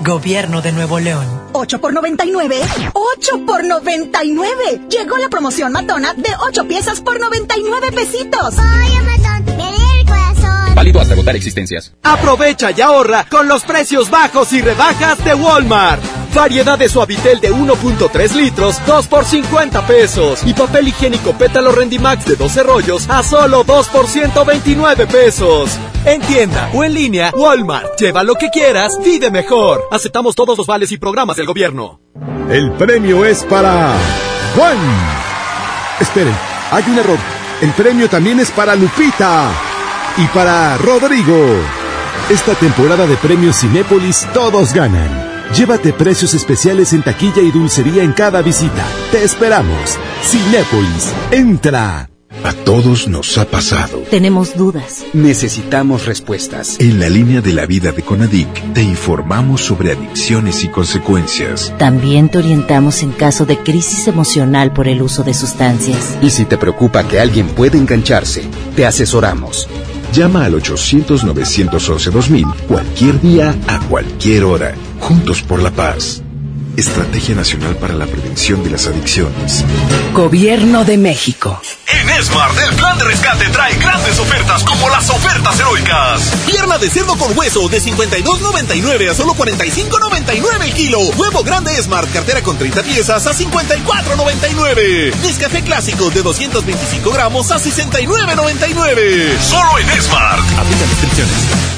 Gobierno de Nuevo León. 8 por 99. 8 por 99. Llegó la promoción matona de 8 piezas por 99 pesitos. Oye, matón, me lee el corazón. Válido hasta agotar existencias. Aprovecha y ahorra con los precios bajos y rebajas de Walmart. Variedad de suavitel de 1.3 litros, 2 por 50 pesos. Y papel higiénico pétalo Rendimax de 12 rollos a solo 2 por 129 pesos. En tienda o en línea, Walmart. Lleva lo que quieras, vive mejor. Aceptamos todos los vales y programas del gobierno. El premio es para Juan. Esperen, hay un error. El premio también es para Lupita y para Rodrigo. Esta temporada de premios Cinépolis todos ganan. Llévate precios especiales en taquilla y dulcería en cada visita. Te esperamos. Cinépolis, entra. A todos nos ha pasado. Tenemos dudas. Necesitamos respuestas. En la línea de la vida de Conadic te informamos sobre adicciones y consecuencias. También te orientamos en caso de crisis emocional por el uso de sustancias. Y si te preocupa que alguien pueda engancharse, te asesoramos. Llama al 800-911-2000 cualquier día, a cualquier hora. Juntos por la paz. Estrategia Nacional para la Prevención de las Adicciones. Gobierno de México. En Smart, el plan de rescate trae grandes ofertas como las ofertas heroicas. Pierna de cerdo con hueso de 52.99 a solo 45.99 el kilo. Huevo grande Smart, cartera con 30 piezas a 54.99. Nescafé clásico de 225 gramos a 69.99. Solo en Smart. Aplica descripciones.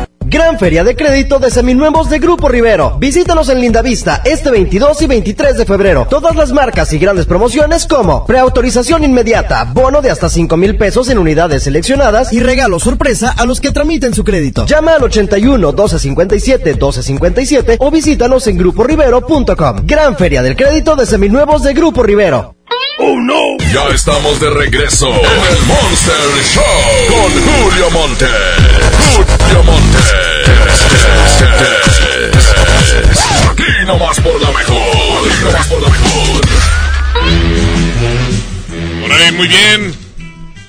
Gran Feria de Crédito de Seminuevos de Grupo Rivero. Visítanos en Lindavista este 22 y 23 de febrero. Todas las marcas y grandes promociones como preautorización inmediata, bono de hasta 5 mil pesos en unidades seleccionadas y regalo sorpresa a los que tramiten su crédito. Llama al 81 1257 1257 o visítanos en gruporivero.com. Gran Feria del Crédito de Seminuevos de Grupo Rivero. ¡Oh, no! Ya estamos de regreso en el Monster Show con Julio Monte. Julio Monte.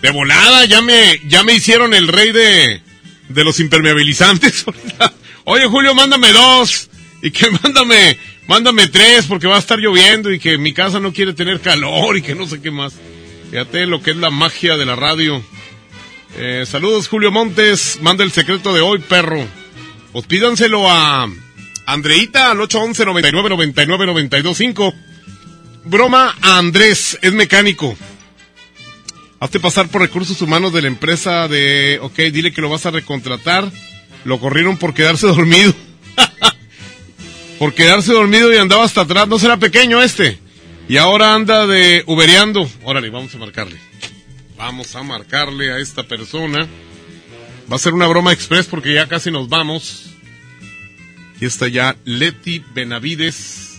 De volada, ya me, ya me hicieron el rey de, de los impermeabilizantes. Oye, Julio, mándame dos. Y que mándame, mándame tres porque va a estar lloviendo y que mi casa no quiere tener calor y que no sé qué más. Fíjate lo que es la magia de la radio. Eh, saludos, Julio Montes. Manda el secreto de hoy, perro. Pues pídanselo a Andreita al 811 99 99 925. Broma a Andrés, es mecánico. Hazte pasar por recursos humanos de la empresa de. Ok, dile que lo vas a recontratar. Lo corrieron por quedarse dormido. por quedarse dormido y andaba hasta atrás. No será pequeño este. Y ahora anda de ubereando. Órale, vamos a marcarle. Vamos a marcarle a esta persona. Va a ser una broma express porque ya casi nos vamos. Aquí está ya Leti Benavides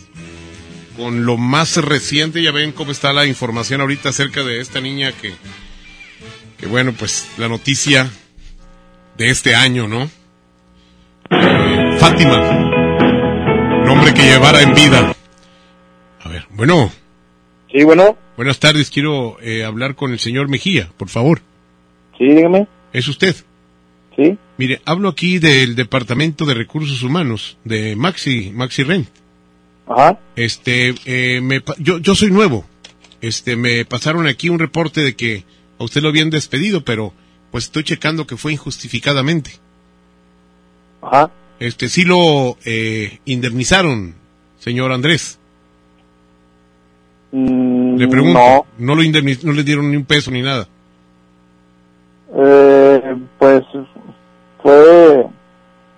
con lo más reciente. Ya ven cómo está la información ahorita acerca de esta niña que, que bueno, pues la noticia de este año, ¿no? Eh, Fátima, nombre que llevara en vida. A ver, bueno. Sí, bueno. Buenas tardes, quiero eh, hablar con el señor Mejía, por favor. Sí, dígame. ¿Es usted? Sí. Mire, hablo aquí del Departamento de Recursos Humanos, de Maxi, Maxi Rent. Ajá. Este, eh, me, yo, yo soy nuevo. Este, me pasaron aquí un reporte de que a usted lo habían despedido, pero pues estoy checando que fue injustificadamente. Ajá. Este, sí lo eh, indemnizaron, señor Andrés. Mm, Le pregunto, No. no, lo indemni- no le dieron ni un peso ni nada. Eh, pues fue,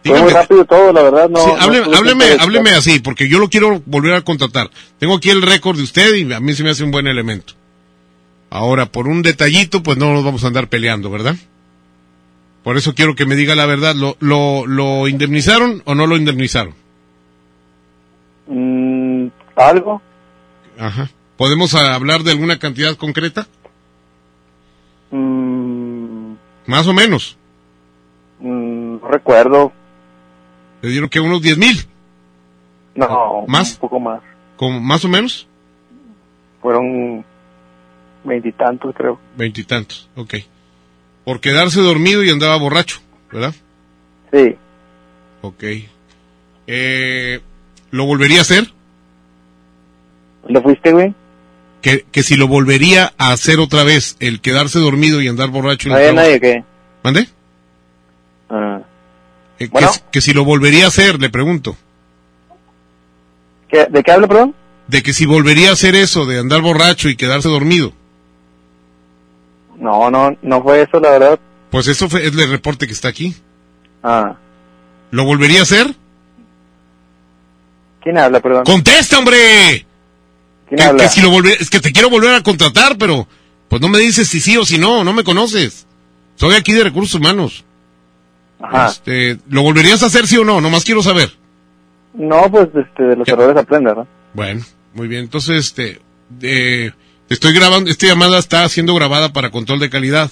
fue muy rápido todo, la verdad. No, Sí, no hábleme, de hábleme checar. así, porque yo lo quiero volver a contratar. Tengo aquí el récord de usted y a mí se me hace un buen elemento. Ahora, por un detallito, pues no nos vamos a andar peleando, ¿verdad? Por eso quiero que me diga la verdad. ¿Lo, lo, lo indemnizaron o no lo indemnizaron? Mm, ¿Algo? Ajá. ¿Podemos hablar de alguna cantidad concreta? Mm, Más o menos. mm, no recuerdo. ¿Le dieron que unos 10 mil? No, ¿Más? un poco más. ¿Como ¿Más o menos? Fueron veintitantos, creo. Veintitantos, ok. Por quedarse dormido y andaba borracho, ¿verdad? Sí. Ok. Eh, ¿Lo volvería a hacer? ¿Dónde fuiste, güey? Que, que si lo volvería a hacer otra vez, el quedarse dormido y andar borracho. ¿No había nadie que? ¿Mande? Ah. Eh, Bueno. que, si- que si lo volvería a hacer, le pregunto. ¿Qué- ¿De qué hablo, perdón? De que si volvería a hacer eso, de andar borracho y quedarse dormido. No, no, no fue eso, la verdad. Pues eso fue, es el reporte que está aquí. Ah. ¿Lo volvería a hacer? ¿Quién habla, perdón? ¡Contesta, hombre! ¿Quién Que, habla? que si lo volver- es que te quiero volver a contratar, pero pues no me dices si sí o si no, no me conoces. Soy aquí de recursos humanos. Ajá. Este, ¿Lo volverías a hacer sí o no? Nomás quiero saber. No, pues este, de los errores aprende, ¿no? Bueno, muy bien. Entonces, este, eh, te estoy grabando, esta llamada está siendo grabada para control de calidad.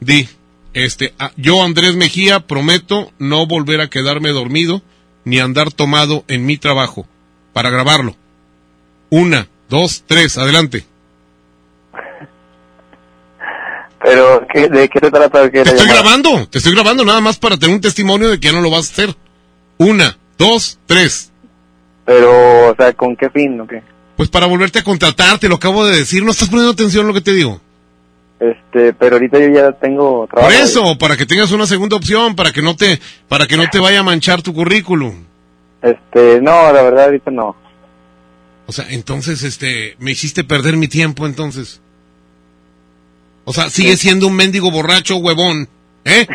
Di, Este, yo Andrés Mejía prometo no volver a quedarme dormido ni andar tomado en mi trabajo para grabarlo. Una, dos, tres, adelante. Pero, ¿qué, ¿de qué se trata? ¿Qué Te estoy llamada? grabando, te estoy grabando nada más para tener un testimonio de que ya no lo vas a hacer. Una, dos, tres. Pero, o sea, ¿con qué fin o qué? Pues para volverte a contratar, te lo acabo de decir, no estás poniendo atención a lo que te digo. Este, pero ahorita yo ya tengo trabajo. Por eso, para que tengas una segunda opción, para que no te, para que no te vaya a manchar tu currículum. Este, no, la verdad ahorita no. O sea, entonces, este, me hiciste perder mi tiempo, entonces. O sea, sigue siendo un mendigo borracho huevón, ¿eh?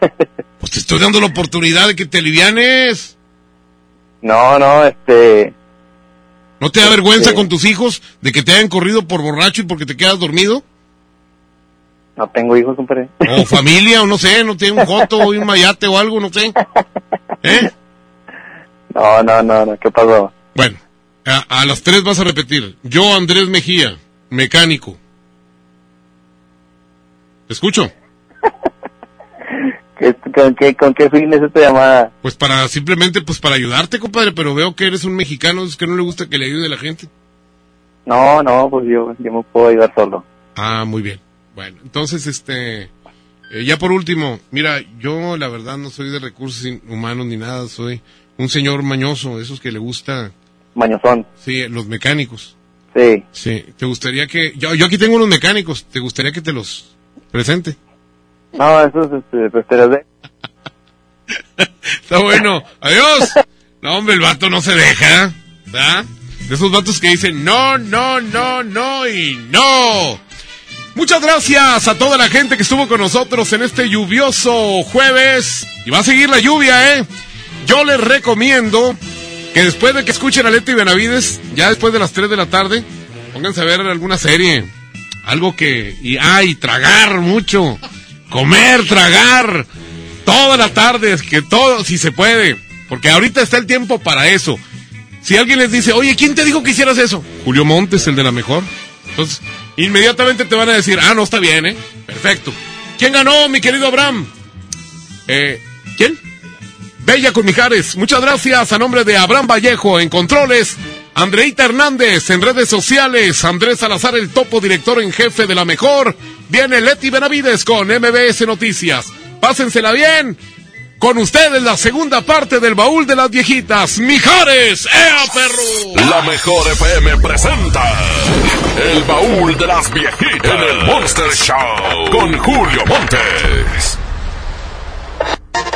Pues te estoy dando la oportunidad de que te alivianes. No, no, este, ¿No te da vergüenza con tus hijos de que te hayan corrido por borracho y porque te quedas dormido? no tengo hijos, compadre. O familia, o no sé, no tiene un joto o un mayate o algo, no sé. ¿Eh? No, no, no, no, ¿qué pasó? Bueno, a, a las tres vas a repetir. Yo, Andrés Mejía, mecánico. ¿Te escucho? ¿Qué, con, qué, ¿Con qué fin es esta llamada? Pues para, simplemente, pues para ayudarte, compadre, pero veo que eres un mexicano, es que no le gusta que le ayude a la gente. No, no, pues yo, yo me puedo ayudar solo. Ah, muy bien. Bueno, entonces, este, eh, ya por último, mira, yo la verdad no soy de recursos humanos ni nada, soy un señor mañoso, esos que le gusta, Mañozón. sí, los mecánicos. Sí. Sí, ¿te gustaría que, yo, yo aquí tengo unos mecánicos, ¿te gustaría que te los presente? No, eso es, este, pues te las de... Está bueno, adiós. No, hombre, el vato no se deja, ¿verdad? De esos vatos que dicen no, no, no, no y no. Muchas gracias a toda la gente que estuvo con nosotros en este lluvioso jueves. Y va a seguir la lluvia, ¿eh? Yo les recomiendo que después de que escuchen a Leti Benavides, ya después de las 3 de la tarde, pónganse a ver alguna serie. Algo que... Y, ay, tragar mucho. Comer, tragar. Toda la tarde, es que todo, si se puede. Porque ahorita está el tiempo para eso. Si alguien les dice, oye, ¿quién te dijo que hicieras eso? Julio Montes, el de la mejor. Entonces, inmediatamente te van a decir, ah, no está bien, ¿eh? Perfecto. ¿Quién ganó, mi querido Abraham? Eh, ¿quién? Bella con Mijares. Muchas gracias a nombre de Abraham Vallejo en Controles. Andreita Hernández en redes sociales. Andrés Salazar, el topo director en jefe de la mejor. Viene Leti Benavides con MBS Noticias. Pásensela bien. Con ustedes la segunda parte del baúl de las viejitas. Mijares, ¡Ea, perro! La mejor FM presenta El baúl de las viejitas en el Monster Show con Julio Montes.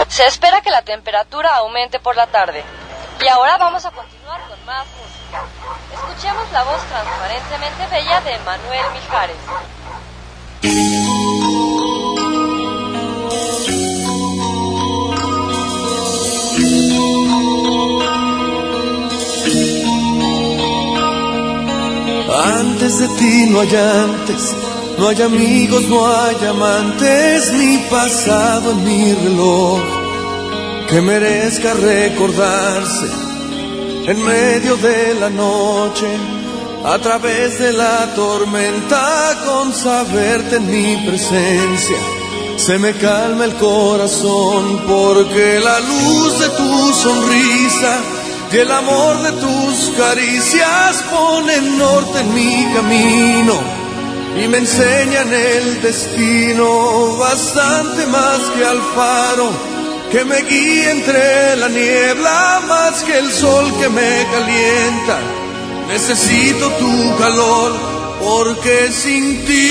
Se espera que la temperatura aumente por la tarde. Y ahora vamos a continuar con más. Escuchemos la voz transparentemente bella de Manuel Mijares. Antes de ti no hay antes, no hay amigos, no hay amantes, ni pasado en mi reloj que merezca recordarse en medio de la noche, a través de la tormenta, con saberte en mi presencia. Se me calma el corazón porque la luz de tu sonrisa y el amor de tus caricias ponen norte en mi camino y me enseñan el destino bastante más que al faro que me guía entre la niebla más que el sol que me calienta. Necesito tu calor porque sin ti